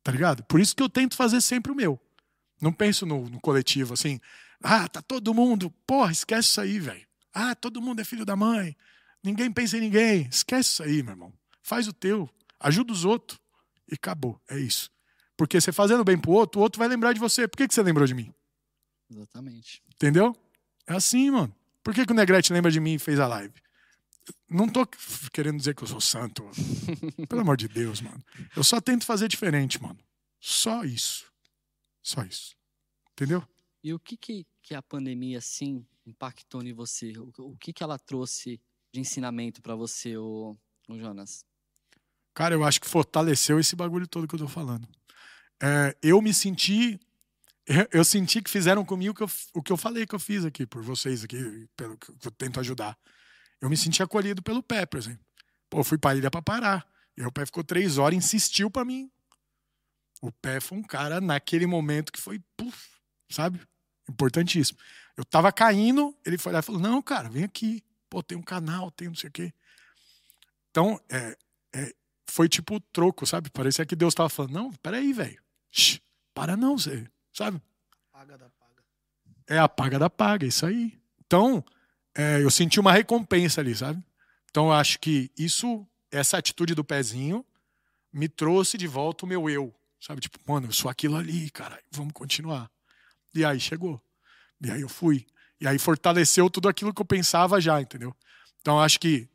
Tá ligado? Por isso que eu tento fazer sempre o meu. Não penso no, no coletivo assim. Ah, tá todo mundo. Porra, esquece isso aí, velho. Ah, todo mundo é filho da mãe. Ninguém pensa em ninguém. Esquece isso aí, meu irmão. Faz o teu. Ajuda os outros. E acabou. É isso. Porque você fazendo bem pro outro, o outro vai lembrar de você. Por que, que você lembrou de mim? Exatamente. Entendeu? É assim, mano. Por que, que o Negrete lembra de mim e fez a live? Não tô querendo dizer que eu sou santo. Pelo amor de Deus, mano. Eu só tento fazer diferente, mano. Só isso. Só isso. Entendeu? E o que, que, que a pandemia, assim, impactou em você? O, o que, que ela trouxe de ensinamento pra você, ô, ô Jonas? Cara, eu acho que fortaleceu esse bagulho todo que eu tô falando. É, eu me senti. eu- Eu senti que fizeram comigo o que eu, o que eu falei que eu fiz aqui, por vocês aqui, pelo que eu tento ajudar. Eu me senti acolhido pelo Pé, por exemplo. Pô, eu fui pra ilha pra parar. E aí o Pé ficou três horas e insistiu pra mim. O Pé foi um cara, naquele momento, que foi, puf, sabe? Importantíssimo. Eu tava caindo, ele foi lá e falou: Não, cara, vem aqui. Pô, tem um canal, tem não sei o quê. Então, é, é, foi tipo troco, sabe? Parecia que Deus tava falando: Não, peraí, velho. Para não, você, sabe? Paga da paga. É a paga da paga, isso aí. Então, é, eu senti uma recompensa ali, sabe? Então, eu acho que isso, essa atitude do pezinho, me trouxe de volta o meu eu, sabe? Tipo, mano, eu sou aquilo ali, cara, vamos continuar. E aí chegou. E aí eu fui. E aí fortaleceu tudo aquilo que eu pensava já, entendeu? Então, acho que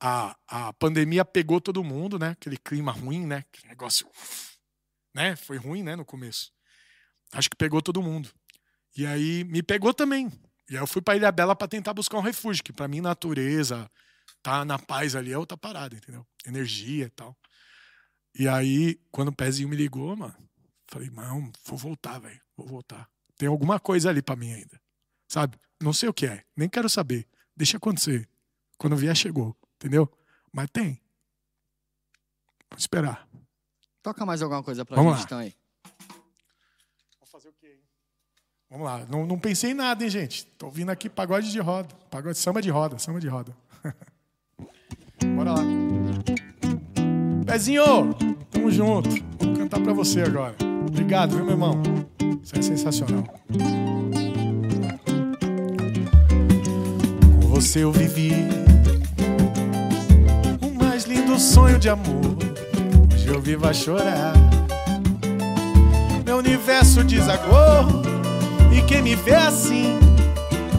a, a pandemia pegou todo mundo, né? Aquele clima ruim, né? Aquele negócio. Né? Foi ruim, né? No começo. Acho que pegou todo mundo. E aí me pegou também. E aí eu fui pra Ilha Bela pra tentar buscar um refúgio, que pra mim natureza, tá na paz ali é outra parada, entendeu? Energia e tal. E aí, quando o pezinho me ligou, mano, falei, não, vou voltar, velho, vou voltar. Tem alguma coisa ali pra mim ainda. Sabe? Não sei o que é, nem quero saber. Deixa acontecer. Quando vier, chegou, entendeu? Mas tem. Vamos esperar. Toca mais alguma coisa pra Vamos gente, lá. então aí. Vamos lá. Não, não pensei em nada, hein, gente? Tô ouvindo aqui pagode de roda. Pagode samba de roda, samba de roda. Bora lá. Pezinho, tamo junto. Vou cantar pra você agora. Obrigado, viu, meu irmão? Isso é sensacional. Com você eu vivi o mais lindo sonho de amor. Hoje eu vivo a chorar. Meu universo desagou. E quem me vê assim,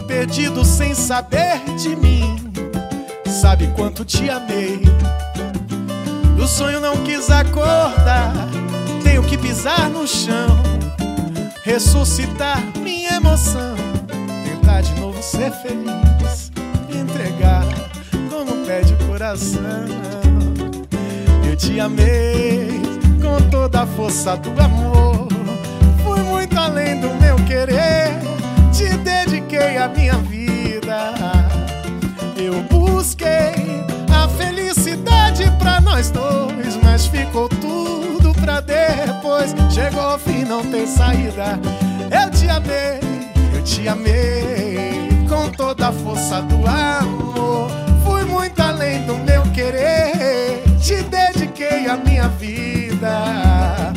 perdido sem saber de mim, sabe quanto te amei. Do sonho não quis acordar, tenho que pisar no chão, ressuscitar minha emoção, tentar de novo ser feliz, me entregar como pede o coração. Eu te amei com toda a força do amor. Fui muito além do minha vida. Eu busquei a felicidade pra nós dois, mas ficou tudo pra depois. Chegou ao fim, não tem saída. Eu te amei, eu te amei com toda a força do amor. Fui muito além do meu querer. Te dediquei a minha vida.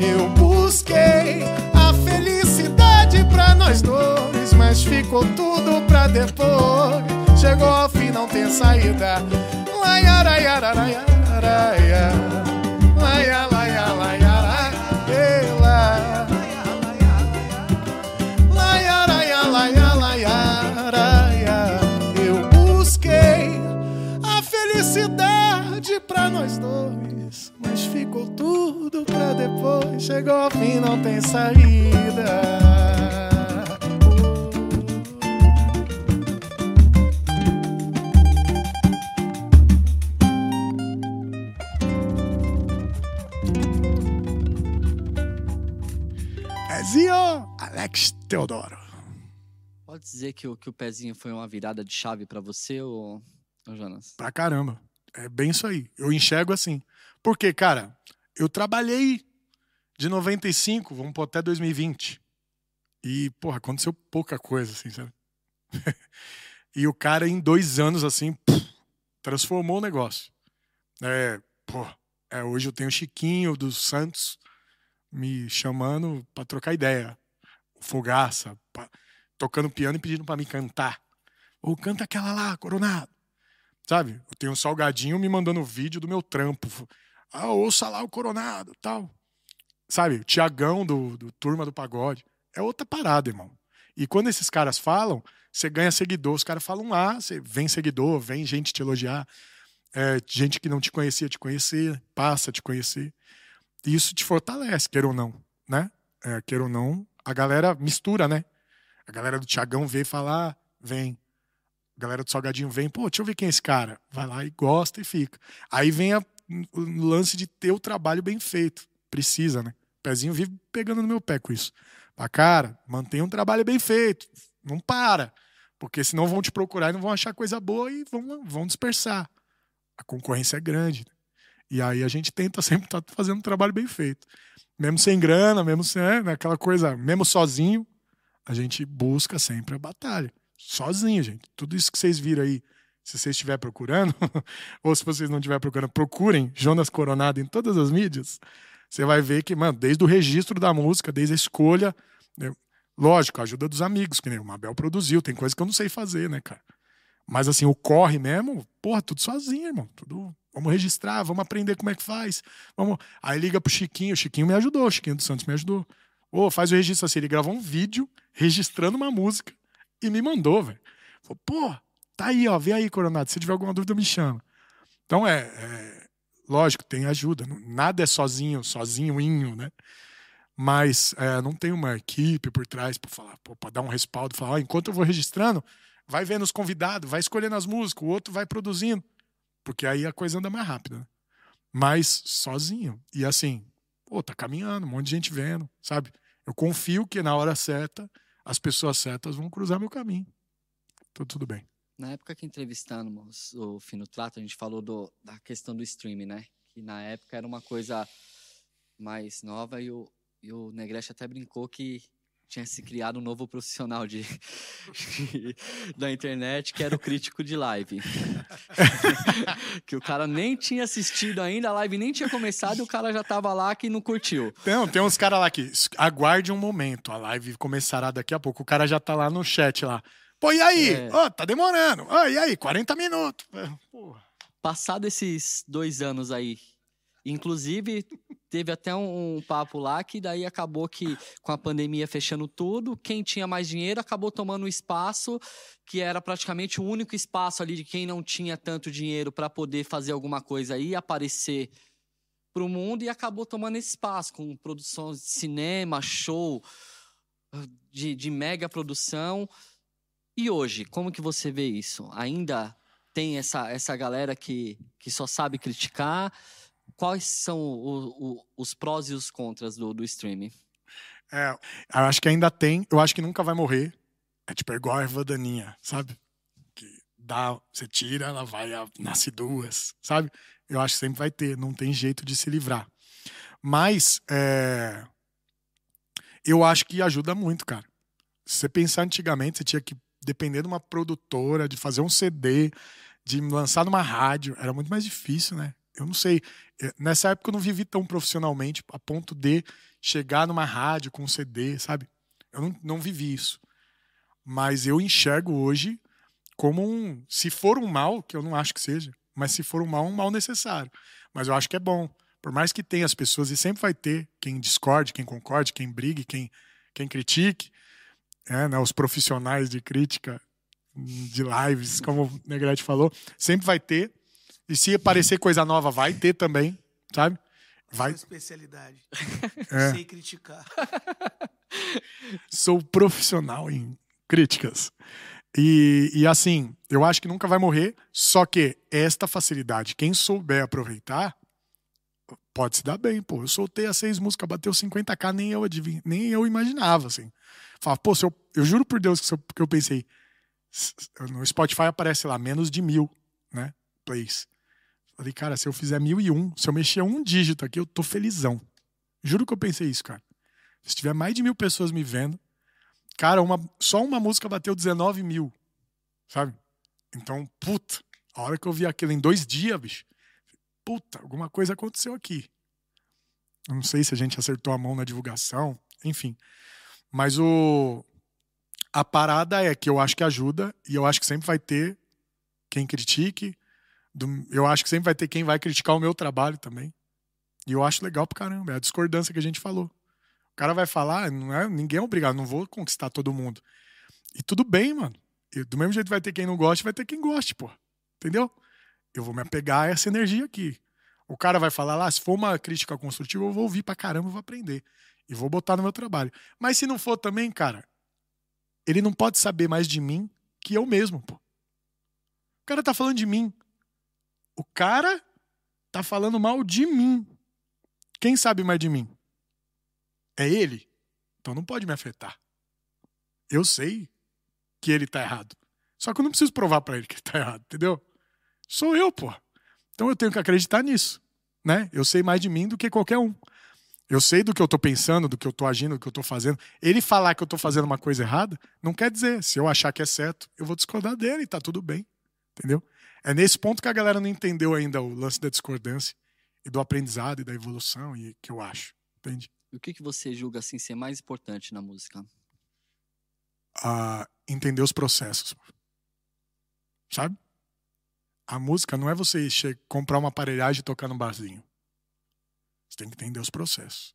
Eu busquei a felicidade pra nós dois, ficou tudo pra depois. Chegou ao fim, não tem saída. Laiaraiararaiaraia. Laia, laia, laiara, ela. Laiaraia, laia, laiaraia. Eu busquei a felicidade pra nós dois, mas ficou tudo pra depois. Chegou ao fim, não tem saída. Pezinho, Alex Teodoro. Pode dizer que o, que o pezinho foi uma virada de chave pra você, ou, ô Jonas? Pra caramba. É bem isso aí. Eu enxergo assim. Porque, cara, eu trabalhei de 95, vamos pôr até 2020. E, porra, aconteceu pouca coisa, assim, sabe? e o cara, em dois anos, assim, puf, transformou o negócio. É, pô, é, hoje eu tenho o Chiquinho dos Santos me chamando pra trocar ideia. Fogaça, pra- tocando piano e pedindo pra mim cantar. Ou canta aquela lá, Coronado. Sabe? Eu tenho um salgadinho me mandando vídeo do meu trampo. Ah, ouça lá o Coronado, tal. Sabe? O Tiagão do, do Turma do Pagode. É outra parada, irmão. E quando esses caras falam, você ganha seguidor. Os caras falam lá, você vem seguidor, vem gente te elogiar. É, gente que não te conhecia te conhecer, passa a te conhecer. E isso te fortalece, queira ou não, né? É, ou não, a galera mistura, né? A galera do Tiagão vê e fala, ah, vem. A galera do Salgadinho vem, pô, deixa eu ver quem é esse cara. Vai lá e gosta e fica. Aí vem a- o lance de ter o trabalho bem feito. Precisa, né? Pezinho vive pegando no meu pé com isso. Fala, cara, mantenha um trabalho bem feito. Não para. Porque senão vão te procurar e não vão achar coisa boa e vão, vão dispersar. A concorrência é grande. né? E aí a gente tenta sempre estar fazendo um trabalho bem feito. Mesmo sem grana, mesmo sem né, aquela coisa, mesmo sozinho, a gente busca sempre a batalha. Sozinho, gente. Tudo isso que vocês viram aí, se vocês estiverem procurando, ou se vocês não estiverem procurando, procurem Jonas Coronado em todas as mídias. Você vai ver que, mano, desde o registro da música, desde a escolha, né, lógico, a ajuda dos amigos, que nem o Mabel produziu, tem coisa que eu não sei fazer, né, cara? Mas assim, o corre mesmo, porra, tudo sozinho, irmão. Tudo. Vamos registrar, vamos aprender como é que faz. Vamos. Aí liga pro Chiquinho, o Chiquinho me ajudou, o Chiquinho dos Santos me ajudou. Ô, faz o registro assim. Ele gravou um vídeo registrando uma música e me mandou, velho. Falou, pô, tá aí, ó, vê aí, Coronado. Se tiver alguma dúvida, me chama. Então é, é lógico, tem ajuda. Nada é sozinho, sozinho, né? Mas é, não tem uma equipe por trás para falar, para dar um respaldo, falar, ó, enquanto eu vou registrando, vai vendo os convidados, vai escolhendo as músicas, o outro vai produzindo. Porque aí a coisa anda mais rápida. né? Mas sozinho. E assim, pô, tá caminhando, um monte de gente vendo, sabe? Eu confio que na hora certa, as pessoas certas vão cruzar meu caminho. Então, tudo bem. Na época que entrevistamos o Fino Trato, a gente falou do, da questão do streaming, né? Que na época era uma coisa mais nova e o, e o Negrete até brincou que tinha se criado um novo profissional de, da internet, que era o crítico de live. que o cara nem tinha assistido ainda, a live nem tinha começado e o cara já tava lá que não curtiu. Não, tem uns caras lá que aguarde um momento, a live começará daqui a pouco. O cara já tá lá no chat lá. Pô, e aí? É. Ó, tá demorando. Ó, e aí? 40 minutos. É, Porra. Passado esses dois anos aí, inclusive teve até um, papo lá que daí acabou que com a pandemia fechando tudo, quem tinha mais dinheiro acabou tomando um espaço que era praticamente o único espaço ali de quem não tinha tanto dinheiro para poder fazer alguma coisa aí, aparecer pro mundo e acabou tomando esse espaço com produções de cinema, show, de, de mega produção. E hoje, como que você vê isso? Ainda tem essa, essa galera que, que só sabe criticar? Quais são o- o- os prós e os contras do, do streaming? É, eu acho que ainda tem, eu acho que nunca vai morrer. É tipo igual a erva daninha, sabe? Que dá, você tira, ela vai, nasce duas, sabe? Eu acho que sempre vai ter, não tem jeito de se livrar. Mas é, eu acho que ajuda muito, cara. Se você pensar antigamente, você tinha que depender de uma produtora, de fazer um CD, de lançar numa rádio, era muito mais difícil, né? Eu não sei. Eh, Nessa época eu não vivi tão profissionalmente a ponto de chegar numa rádio com um CD, sabe? Eu não, não vivi isso. Mas eu enxergo hoje como um. Se for um mal, que eu não acho que seja, mas se for um mal, um mal necessário. Mas eu acho que é bom. Por mais que tenha as pessoas, e sempre vai ter quem discorde, quem concorde, quem brigue, quem, quem critique, é, né, os profissionais de crítica de lives, como o Negrete falou, sempre vai ter. E se aparecer coisa nova, vai ter também, sabe? Vai, Sua especialidade. É. Sei criticar. sou profissional em críticas. E, e assim, eu acho que nunca vai morrer, só que esta facilidade, quem souber aproveitar, pode se dar bem, pô. Eu soltei as seis músicas, bateu 50k, nem eu adivinha, nem eu imaginava, assim. Fala, pô, eu, eu juro por Deus que, se eu, que eu pensei, no Spotify aparece lá, menos de mil, né, plays. Falei, cara, se eu fizer mil e um, se eu mexer um dígito aqui, eu tô felizão. Juro que eu pensei isso, cara. Se tiver mais de mil pessoas me vendo, cara, uma, só uma música bateu 19 mil, sabe? Então, puta, a hora que eu vi aquilo em dois dias, bicho, puta, alguma coisa aconteceu aqui. Eu não sei se a gente acertou a mão na divulgação, enfim. Mas o a parada é que eu acho que ajuda e eu acho que sempre vai ter quem critique. Do- eu acho que sempre vai ter quem vai criticar o meu trabalho também. E eu acho legal pra caramba. É a discordância que a gente falou. O cara vai falar, não é, ninguém é obrigado, não vou conquistar todo mundo. E tudo bem, mano. E do mesmo jeito vai ter quem não goste, vai ter quem goste, pô. Entendeu? Eu vou me apegar a essa energia aqui. O cara vai falar lá, se for uma crítica construtiva, eu vou ouvir pra caramba, eu vou aprender. E vou botar no meu trabalho. Mas se não for também, cara, ele não pode saber mais de mim que eu mesmo, pô. O cara tá falando de mim. O cara tá falando mal de mim. Quem sabe mais de mim? É ele? Então não pode me afetar. Eu sei que ele tá errado. Só que eu não preciso provar pra ele que ele tá errado, entendeu? Sou eu, pô. Então eu tenho que acreditar nisso, né? Eu sei mais de mim do que qualquer um. Eu sei do que eu tô pensando, do que eu tô agindo, do que eu tô fazendo. Ele falar que eu tô fazendo uma coisa errada, não quer dizer. Se eu achar que é certo, eu vou discordar dele tá tudo bem. Entendeu? É nesse ponto que a galera não entendeu ainda o lance da discordância e do aprendizado e da evolução, e que eu acho. Entende? E o que, que você julga assim ser mais importante na música? entender os processos. Sabe? A música não é você comprar uma aparelhagem e tocar num barzinho. Você tem que entender os processos.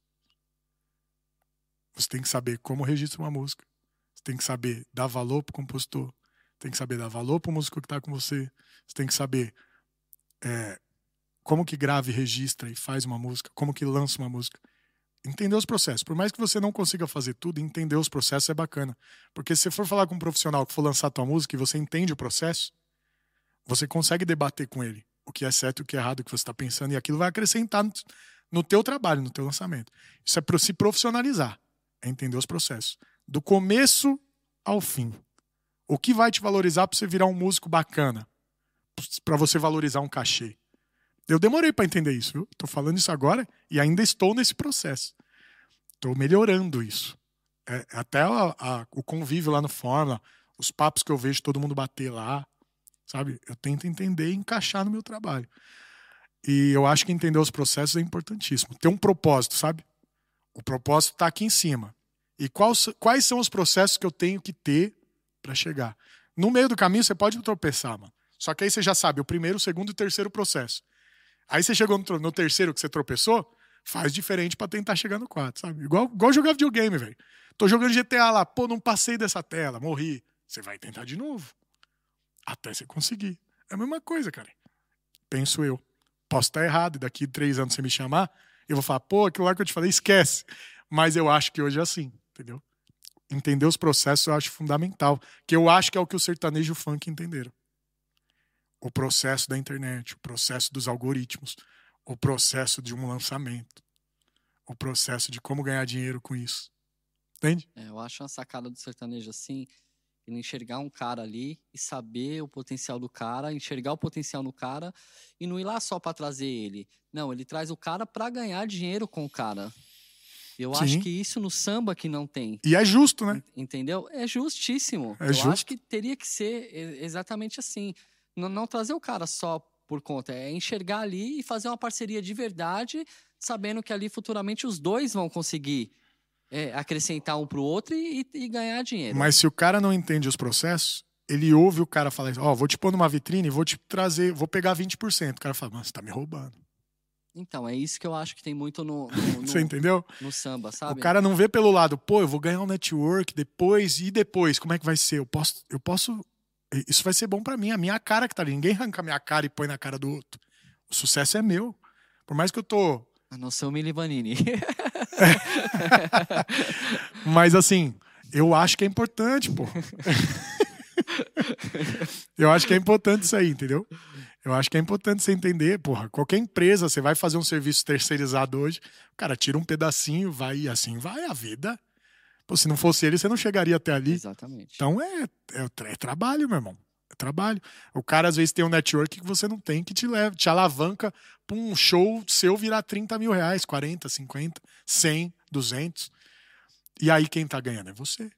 Você tem que saber como registra uma música. Você tem que saber dar valor pro compositor. Tem que saber dar valor pro músico que tá com você. Você tem que saber é, como que grava e registra e faz uma música, como que lança uma música. Entender os processos. Por mais que você não consiga fazer tudo, entender os processos é bacana. Porque se você for falar com um profissional que for lançar tua música e você entende o processo, você consegue debater com ele o que é certo e o que é errado, o que você está pensando, e aquilo vai acrescentar no, no teu trabalho, no teu lançamento. Isso é para se profissionalizar, é entender os processos. Do começo ao fim. O que vai te valorizar pra você virar um músico bacana? Pra você valorizar um cachê. Eu demorei pra entender isso, viu? Tô falando isso agora e ainda estou nesse processo. Tô melhorando isso. É, até a- a- o convívio lá no Fórmula, os papos que eu vejo todo mundo bater lá, sabe? Eu tento entender e encaixar no meu trabalho. E eu acho que entender os processos é importantíssimo. Ter um propósito, sabe? O propósito está aqui em cima. E quais são os processos que eu tenho que ter para chegar? No meio do caminho você pode tropeçar, mano. Só que aí você já sabe o primeiro, o segundo e o terceiro processo. Aí você chegou no, no terceiro que você tropeçou, faz diferente para tentar chegar no quarto, sabe? Igual, igual jogar videogame, velho. Tô jogando GTA lá, pô, não passei dessa tela, morri. Você vai tentar de novo. Até você conseguir. É a mesma coisa, cara. Penso eu. Posso estar errado, e daqui três anos você me chamar, eu vou falar, pô, aquilo lá que eu te falei, esquece. Mas eu acho que hoje é assim, entendeu? Entender os processos eu acho fundamental. Que eu acho que é o que o sertanejo e o funk entenderam. O processo da internet, o processo dos algoritmos, o processo de um lançamento, o processo de como ganhar dinheiro com isso. Entende? É, eu acho uma sacada do sertanejo assim, ele enxergar um cara ali e saber o potencial do cara, enxergar o potencial no cara e não ir lá só pra trazer ele. Não, ele traz o cara pra ganhar dinheiro com o cara. Eu Sim. acho que isso no samba que não tem. E é justo, né? En- Entendeu? É justíssimo. É eu justo. acho que teria que ser exatamente assim. Não, não trazer o cara só por conta, é enxergar ali e fazer uma parceria de verdade, sabendo que ali futuramente os dois vão conseguir é, acrescentar um pro outro e, e- ganhar dinheiro. Mas se o cara não entende os processos, ele ouve o cara falar, ó, vou te pôr numa vitrine, vou te trazer, vou pegar 20%. O cara fala, mas você tá me roubando. Então, é isso que eu acho que tem muito no, no, Você no, entendeu? no samba, sabe? O cara não vê pelo lado, pô, eu vou ganhar um network depois, e depois, como é que vai ser? Eu posso. Eu posso isso vai ser bom pra mim, a minha cara que tá ali. Ninguém arranca a minha cara e põe na cara do outro. O sucesso é meu. Por mais que eu tô. A não ser o Mili Vanini. Mas assim, eu acho que é importante, pô. eu acho que é importante isso aí, entendeu? Eu acho que é importante você entender, porra, qualquer empresa, você vai fazer um serviço terceirizado hoje, cara tira um pedacinho, vai e assim vai a vida. Pô, se não fosse ele, você não chegaria até ali. Exatamente. Então é, é, é trabalho, meu irmão. É trabalho. O cara às vezes tem um network que você não tem que te leva, te alavanca pra um show seu virar 30 mil reais, 40, 50, 100, 200. E aí quem tá ganhando é você.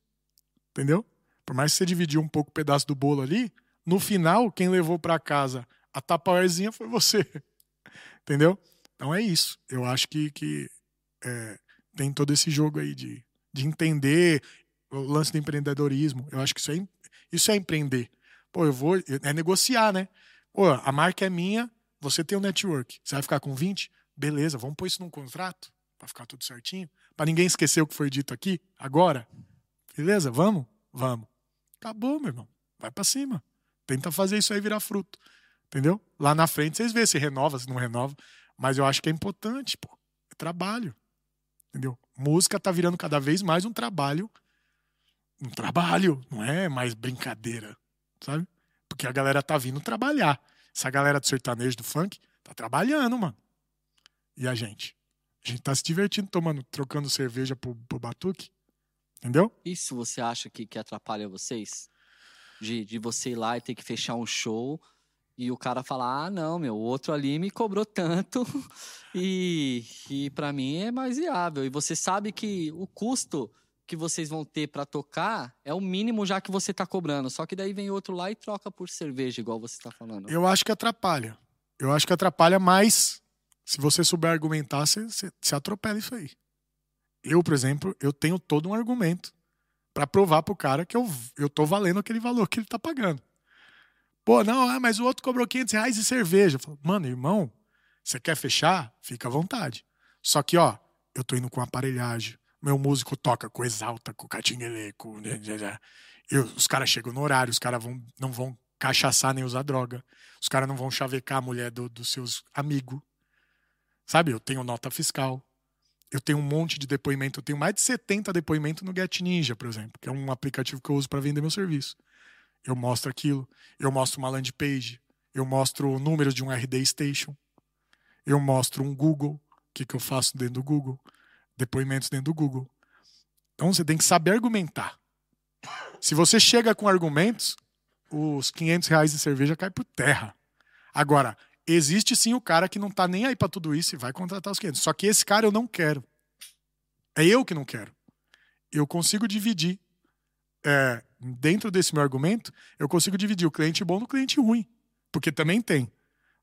Entendeu? Por mais que você dividiu um pouco o pedaço do bolo ali, no final, quem levou pra casa a tapawarzinha foi você. Entendeu? Então é isso. Eu acho que, que é, tem todo esse jogo aí de, de entender o lance do empreendedorismo. Eu acho que isso é, isso é empreender. Pô, eu vou. É negociar, né? Pô, a marca é minha, você tem um network. Você vai ficar com 20? Beleza, vamos pôr isso num contrato pra ficar tudo certinho. Pra ninguém esquecer o que foi dito aqui, agora. Beleza? Vamos? Vamos. Acabou, meu irmão. Vai pra cima. Tenta fazer isso aí virar fruto. Entendeu? Lá na frente vocês vê se renova, se não renova. Mas eu acho que é importante, pô. É trabalho. Entendeu? Música tá virando cada vez mais um trabalho. Um trabalho, não é mais brincadeira, sabe? Porque a galera tá vindo trabalhar. Essa galera do sertanejo, do funk, tá trabalhando, mano. E a gente? A gente tá se divertindo, tomando, trocando cerveja pro, pro batuque. Entendeu? Isso você acha que, que atrapalha vocês? De, de você ir lá e ter que fechar um show e o cara falar: ah, não, meu, o outro ali me cobrou tanto e, e para mim é mais viável. E você sabe que o custo que vocês vão ter para tocar é o mínimo já que você tá cobrando. Só que daí vem outro lá e troca por cerveja, igual você tá falando. Eu acho que atrapalha. Eu acho que atrapalha mais. Se você souber argumentar, você, você, você atropela isso aí. Eu, por exemplo, eu tenho todo um argumento pra provar pro cara que eu, eu tô valendo aquele valor que ele tá pagando. Pô, não, ah, mas o outro cobrou 500 reais de cerveja. Eu falo, Mano, irmão, você quer fechar? Fica à vontade. Só que, ó, eu tô indo com aparelhagem. Meu músico toca com exalta, com catinguelê, com... né, Eu, os caras chegam no horário, os caras vão, não vão cachaçar nem usar droga. Os caras não vão chavecar a mulher do- dos seus amigos. Sabe? Eu tenho nota fiscal. Eu tenho um monte de depoimento. Eu tenho mais de 70 depoimentos no Get Ninja, por exemplo, que é um aplicativo que eu uso para vender meu serviço. Eu mostro aquilo. Eu mostro uma landing page. Eu mostro números de um RD Station. Eu mostro um Google. O que, que eu faço dentro do Google. Depoimentos dentro do Google. Então você tem que saber argumentar. Se você chega com argumentos, os 500 reais de cerveja cai por terra. Agora, existe sim o cara que não tá nem aí pra tudo isso e vai contratar os 500. Só que esse cara eu não quero. É eu que não quero. Eu consigo dividir. É, dentro desse meu argumento, eu consigo dividir o cliente bom do cliente ruim. Porque também tem.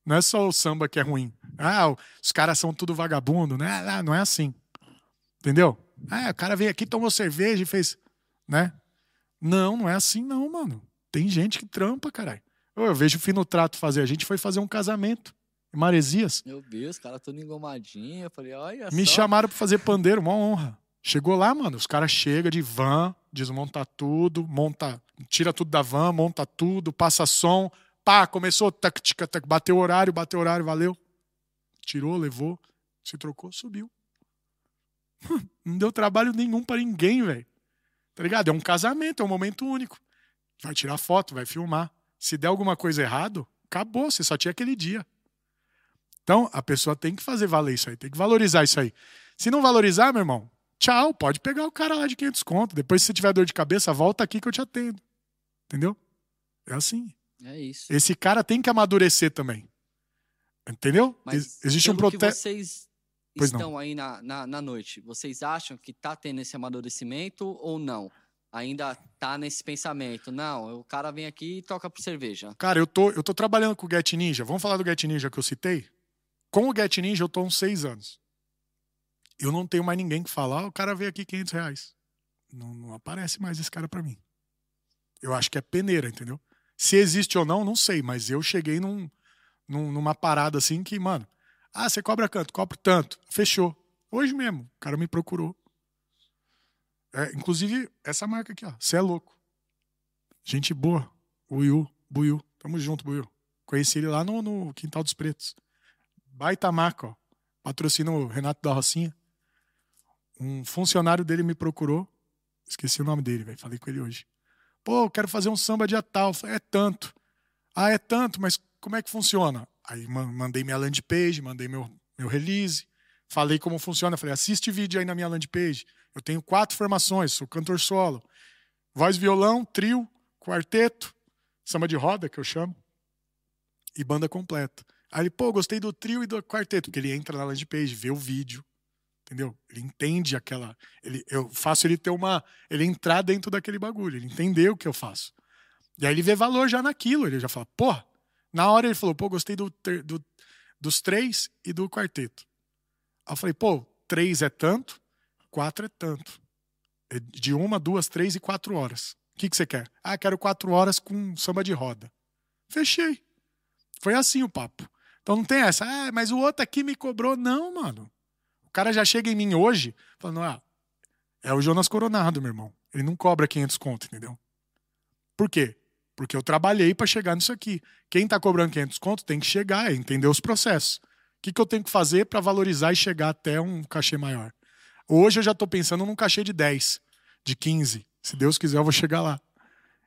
Não é só o samba que é ruim. Ah, os caras são tudo vagabundo, né? Ah, Não é assim. Entendeu? Ah, o cara veio aqui, tomou cerveja e fez. Né? Não, não é assim, não, mano. Tem gente que trampa, caralho. Eu vejo o Fino Trato fazer. A gente foi fazer um casamento em Maresias. Meu Deus, cara, tudo engomadinho. Eu falei, olha Me só. chamaram pra fazer pandeiro, uma honra. Chegou lá, mano, os caras chegam de van, desmonta tudo, monta, tira tudo da van, monta tudo, passa som, pá, começou, tac, tica, tac, bateu horário, bateu horário, valeu. Tirou, levou, se trocou, subiu. Não deu trabalho nenhum pra ninguém, velho. Tá ligado? É um casamento, é um momento único. Vai tirar foto, vai filmar. Se der alguma coisa errado, acabou, você só tinha aquele dia. Então, a pessoa tem que fazer valer isso aí, tem que valorizar isso aí. Se não valorizar, meu irmão, tchau, pode pegar o cara lá de 500 conto. Depois, se você tiver dor de cabeça, volta aqui que eu te atendo. Entendeu? É assim. É isso. Esse cara tem que amadurecer também. Entendeu? Mas Ex- Existe um protesto. vocês Pois não. estão aí na, na, na noite, vocês acham que tá tendo esse amadurecimento ou não? Ainda tá nesse pensamento? Não, o cara vem aqui e toca por cerveja. Cara, eu tô, eu tô trabalhando com o Get Ninja. Vamos falar do Get Ninja que eu citei? Com o Get Ninja eu tô uns seis anos. Eu não tenho mais ninguém que fala, ah, o cara veio aqui 500 reais. Não, não aparece mais esse cara pra mim. Eu acho que é peneira, entendeu? Se existe ou não, não sei, mas eu cheguei num, num- numa parada assim que, mano, ah, você cobra quanto? Cobro tanto. Fechou. Hoje mesmo, o cara me procurou. É, inclusive, essa marca aqui, ó. Você é louco. Gente boa. Buiu, Buiu. Tamo junto, Buiu. Conheci ele lá no, no Quintal dos Pretos. Baita marca, ó. Patrocina o Renato da Rocinha. Um funcionário dele me procurou. Esqueci o nome dele, velho. Falei com ele hoje. Pô, eu quero fazer um samba dia tal. É tanto. Ah, é tanto, mas como é que funciona? Aí ma- mandei minha landing page, mandei meu, meu release. Falei como funciona. Falei, assiste vídeo aí na minha landing page. Eu tenho quatro formações, sou cantor solo. Voz, violão, trio, quarteto, samba de roda, que eu chamo, e banda completa. Aí ele, pô, gostei do trio e do quarteto, porque ele entra na landing page, vê o vídeo, entendeu? Ele entende aquela. Ele, eu faço ele ter uma. Ele entrar dentro daquele bagulho, ele entender o que eu faço. E aí ele vê valor já naquilo, ele já fala, pô. Na hora ele falou, pô, gostei do, do- dos três e do quarteto. Aí eu falei, pô, três é tanto, quatro é tanto. É de uma, duas, três e quatro horas. O que, que você quer? Ah, quero quatro horas com samba de roda. Fechei. Foi assim o papo. Então não tem essa, ah, mas o outro aqui me cobrou. Não, mano. Cara já chega em mim hoje falando, ah, é o Jonas Coronado, meu irmão. Ele não cobra 500 conto, entendeu? Por quê? Porque eu trabalhei para chegar nisso aqui. Quem tá cobrando 500 conto tem que chegar, é entender os processos. O que, que eu tenho que fazer para valorizar e chegar até um cachê maior? Hoje eu já tô pensando num cachê de 10, de 15. Se Deus quiser, eu vou chegar lá.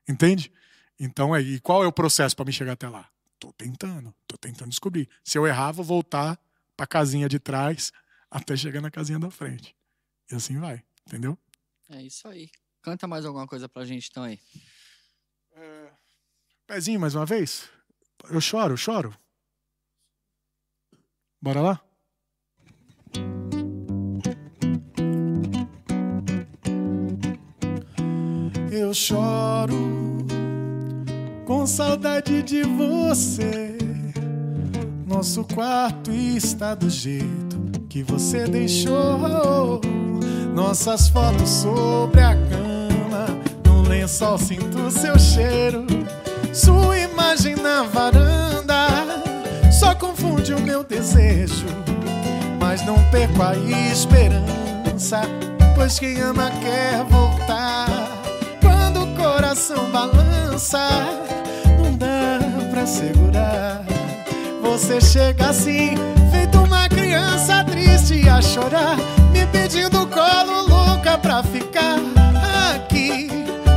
Entende? Então, aí, e qual é o processo para me chegar até lá? Tô tentando, tô tentando descobrir. Se eu errar, vou voltar pra casinha de trás até chegar na casinha da frente. E assim vai, entendeu? É isso aí. Canta mais alguma coisa pra gente então aí. Pezinho mais uma vez? Eu choro, eu choro. Bora lá? Eu choro com saudade de você. Nosso quarto está do jeito que você deixou. Nossas fotos sobre a cama, no lençol sinto seu cheiro. Sua imagem na varanda só confunde o meu desejo. Mas não perco a esperança, pois quem ama quer voltar. Quando o coração balança, não dá pra segurar. Você chega assim, feito uma criança triste a chorar, me pedindo colo louca pra ficar aqui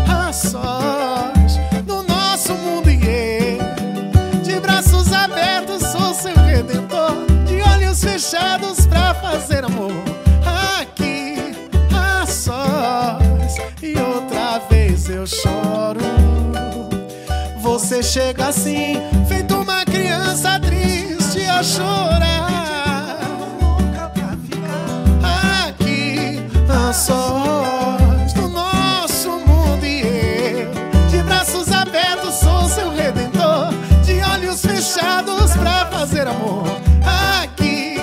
a sós no nosso mundo e eu de braços abertos sou seu redentor, de olhos fechados pra fazer amor aqui a sós e outra vez eu você chega assim, feito uma criança triste a chorar. A sós do nosso mundo e eu, de braços abertos, sou seu redentor, de olhos fechados pra fazer amor. Aqui,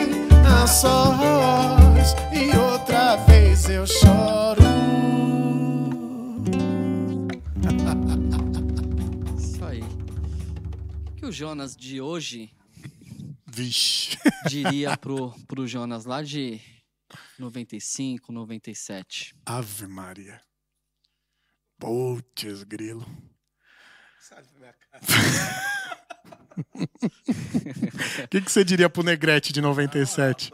a sós e outra vez eu choro. Isso aí. O que o Jonas de hoje Vixe. diria pro, pro Jonas lá de 95, 97? Ave Maria. Putz, grilo. O que, que você diria pro Negrete de 97?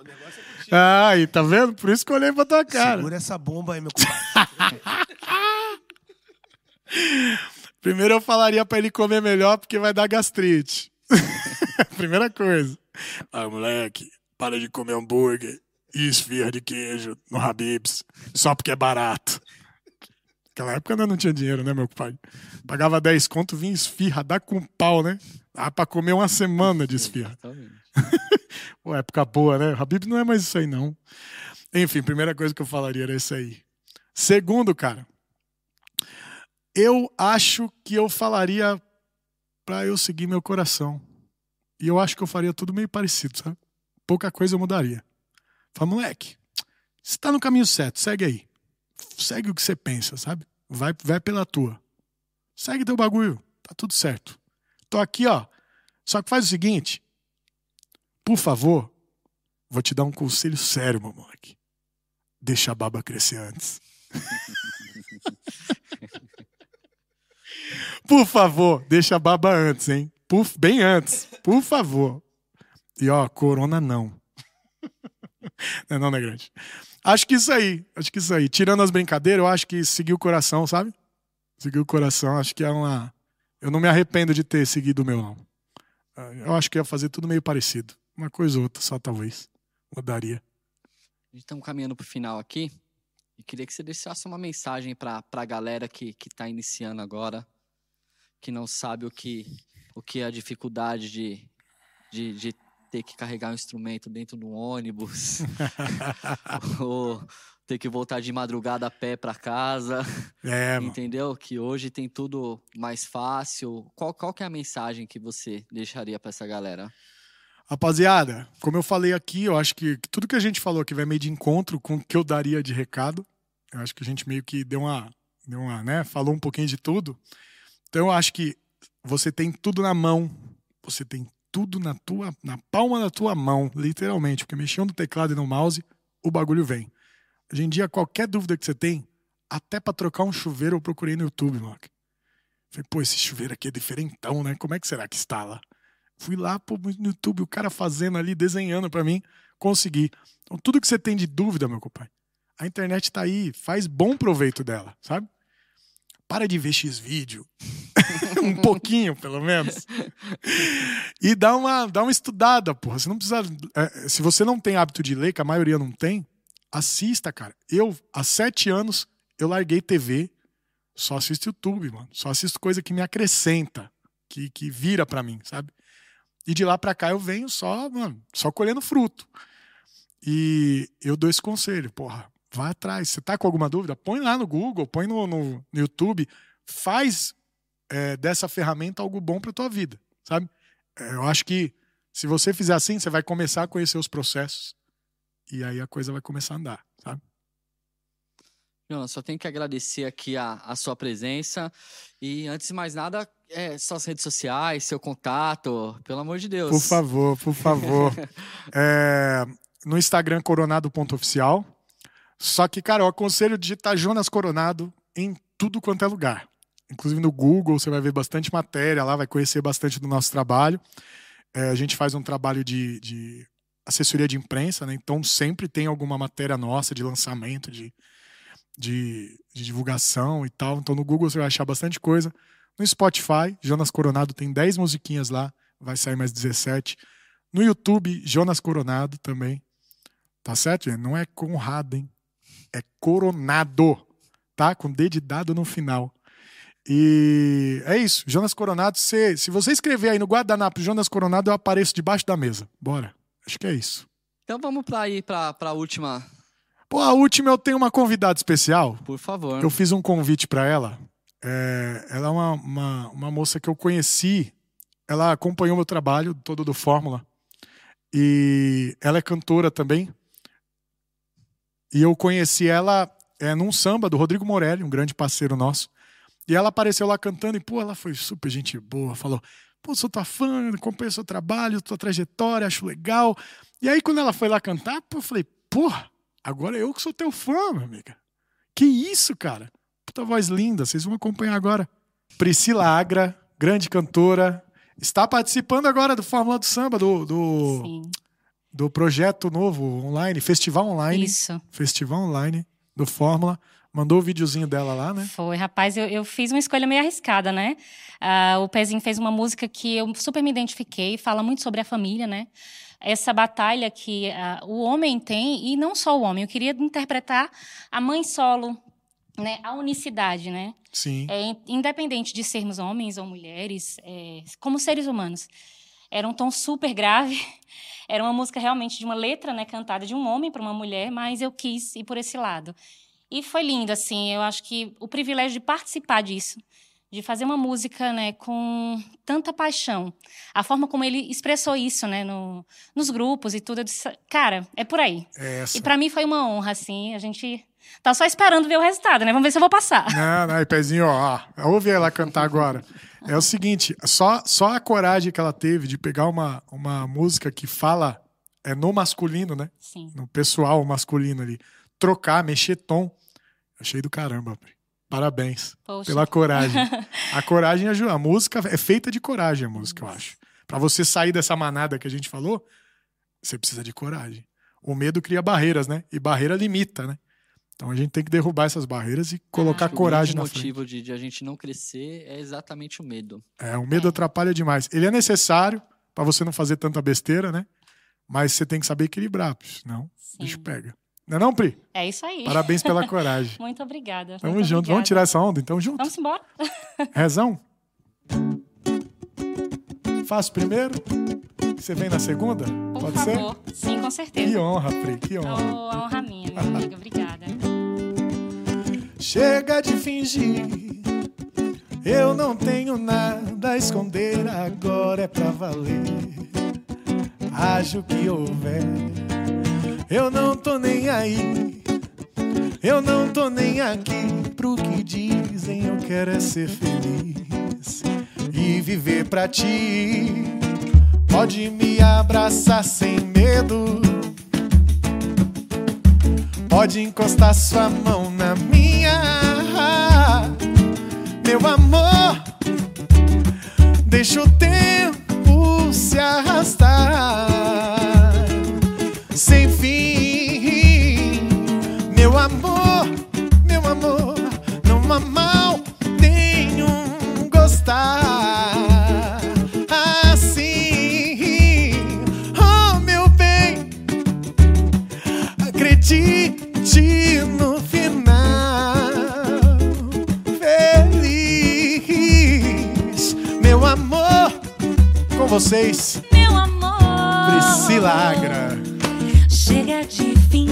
Ah, aí, tá vendo? Por isso que eu olhei pra tua cara. Segura essa bomba aí, meu compadre. Primeiro eu falaria pra ele comer melhor porque vai dar gastrite. Primeira coisa. Ah, moleque, para de comer hambúrguer e esfirra de queijo no Habib's só porque é barato. Naquela época ainda não tinha dinheiro, né, meu pai? Pagava 10 conto, vinha esfirra, dá com pau, né? Dá pra comer uma semana de esfirra. Pô, época boa, né? Habib não é mais isso aí, não. Enfim, primeira coisa que eu falaria era isso aí. Segundo, cara, eu acho que eu falaria pra eu seguir meu coração. E eu acho que eu faria tudo meio parecido, sabe? Pouca coisa eu mudaria. Fala, moleque, você tá no caminho certo, segue aí. Segue o que você pensa, sabe? Vai, vai pela tua. Segue teu bagulho, tá tudo certo. Tô aqui, ó. Só que faz o seguinte, por favor, vou te dar um conselho sério, meu moleque. Deixa a baba crescer antes. Por favor, deixa a baba antes, hein? Por, bem antes, por favor. E ó, corona não. Não, é não, né, grande? Acho que isso aí, acho que isso aí. Tirando as brincadeiras, eu acho que seguir o coração, sabe? Seguir o coração, acho que é uma. Eu não me arrependo de ter seguido o meu, não. Eu acho que ia fazer tudo meio parecido. Uma coisa ou outra, só talvez. Mudaria. Estamos caminhando pro final aqui. E queria que você deixasse uma mensagem para a galera que que está iniciando agora, que não sabe o que o que é a dificuldade de, de, de ter que carregar um instrumento dentro de um ônibus, ou ter que voltar de madrugada a pé para casa, É, mano. entendeu? Que hoje tem tudo mais fácil. Qual, qual que é a mensagem que você deixaria para essa galera? Rapaziada, como eu falei aqui, eu acho que tudo que a gente falou aqui vai meio de encontro com o que eu daria de recado. Eu acho que a gente meio que deu uma, deu uma, né, falou um pouquinho de tudo. Então eu acho que você tem tudo na mão. Você tem tudo na tua, na palma da tua mão, literalmente, porque mexendo no teclado e no mouse, o bagulho vem. Hoje em dia, qualquer dúvida que você tem, até pra trocar um chuveiro, eu procurei no YouTube, moleque. Falei, pô, esse chuveiro aqui é diferentão, né? Como é que será que instala? Fui lá pô, no YouTube, o cara fazendo ali, desenhando pra mim, consegui. Então, tudo que você tem de dúvida, meu compadre, a internet tá aí, faz bom proveito dela, sabe? Para de ver X-vídeo. um pouquinho, pelo menos. E dá uma, dá uma estudada, porra. Você não precisa. é, se você não tem hábito de ler, que a maioria não tem, assista, cara. Eu, há sete anos, eu larguei TV, só assisto YouTube, mano. Só assisto coisa que me acrescenta, que, que vira pra mim, sabe? E de lá pra cá eu venho só, mano, só colhendo fruto. E eu dou esse conselho, porra, vai atrás. Você tá com alguma dúvida? Põe lá no Google, põe no, no, no YouTube, faz é, dessa ferramenta algo bom pra tua vida, sabe? É, eu acho que se você fizer assim, você vai começar a conhecer os processos e aí a coisa vai começar a andar, sabe? Jonas, só tenho que agradecer aqui a, a sua presença. E antes de mais nada, é, suas redes sociais, seu contato, pelo amor de Deus. Por favor, por favor. É, no Instagram, coronado.oficial. Só que, cara, eu aconselho digitar Jonas Coronado em tudo quanto é lugar. Inclusive no Google, você vai ver bastante matéria lá, vai conhecer bastante do nosso trabalho. É, a gente faz um trabalho de, de assessoria de imprensa, né? Então sempre tem alguma matéria nossa de lançamento, de, de, de divulgação e tal. Então no Google você vai achar bastante coisa. No Spotify, Jonas Coronado tem 10 musiquinhas lá, vai sair mais 17. No YouTube, Jonas Coronado também. Tá certo? Não é Conrado, hein? É Coronado, tá? Com D de dado no final. E é isso. Jonas Coronado, se, se você escrever aí no guardanapo Jonas Coronado, eu apareço debaixo da mesa. Bora. Acho que é isso. Então vamos para ir para a última, Pô, a última eu tenho uma convidada especial. por favor. Eu fiz um convite para ela. É, ela é uma, uma, uma moça que eu conheci. Ela acompanhou meu trabalho todo do Fórmula. E ela é cantora também. E eu conheci ela é, num samba do Rodrigo Morelli, um grande parceiro nosso. E ela apareceu lá cantando e, pô, ela foi super gente boa. Falou, pô, sou tua fã, acompanho seu trabalho, tua trajetória, acho legal. E aí, quando ela foi lá cantar, pô, eu falei, porra, agora eu que sou teu fã, minha amiga. Que isso, cara? Puta voz linda, vocês vão acompanhar agora. Priscila Agra, grande cantora, está participando agora do Fórmula do Samba, do, do, Sim, do projeto novo online, Festival Online. isso. Festival Online do Fórmula. Mandou o videozinho dela lá, né? Foi, rapaz, eu, eu fiz uma escolha meio arriscada, né? Ah, o Pezinho fez uma música que eu super me identifiquei, fala muito sobre a família, né? Essa batalha que ah, o homem tem, e não só o homem, eu queria interpretar a mãe solo, né? A unicidade, né? Sim. É, in- independente de sermos homens ou mulheres, é, como seres humanos. Era um tom super grave. Era uma música realmente de uma letra, né, cantada de um homem para uma mulher, mas eu quis ir por esse lado. E foi lindo, assim. Eu acho que o privilégio de participar disso, de fazer uma música, né, com tanta paixão, a forma como ele expressou isso, né, no, nos grupos e tudo, eu disse, cara, é por aí. É. E para mim foi uma honra, assim. A gente tá só esperando ver o resultado, né? Vamos ver se eu vou passar. Não, não, Pezinho, ó, ó, ouve ela cantar agora. É o seguinte, só, só a coragem que ela teve de pegar uma, uma música que fala é no masculino, né? Sim. No pessoal masculino ali. Trocar, mexer tom. Achei do caramba, Pri. Parabéns Poxa. pela coragem. A coragem ajuda. A música é feita de coragem, a música, eu acho. Pra você sair dessa manada que a gente falou, você precisa de coragem. O medo cria barreiras, né? E barreira limita, né? Então a gente tem que derrubar essas barreiras e colocar que coragem o na frente. motivo de, de a gente não crescer é exatamente o medo. É, o medo atrapalha demais. Ele é necessário pra você não fazer tanta besteira, né? Mas você tem que saber equilibrar, senão o Sim. bicho pega. Não é não, Pri? É isso aí. Parabéns pela coragem. Muito obrigada. Tamo muito junto. obrigada. Vamos tirar essa onda? Então, junto. Vamos embora? Rezão? Faço primeiro? Você vem na segunda? Por Pode favor. Sim, com ser? certeza. Que honra, Pri, que Oh, honra. a honra minha, minha amiga. Obrigada. Chega de fingir. Eu não tenho nada a esconder, agora é pra valer. Haja o que houver, eu não tô nem aí. Eu não tô nem aqui pro que dizem, eu quero é ser feliz e viver pra ti. Pode me abraçar sem medo. Pode encostar sua mão na minha, meu amor. Deixa o tempo se arrastar vocês, Meu amor. Priscila Agra. Chega de fingir.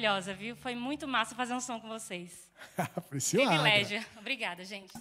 Maravilhosa, viu? Foi muito massa fazer um som com vocês. Priscila. Privilégio. Obrigada, gente.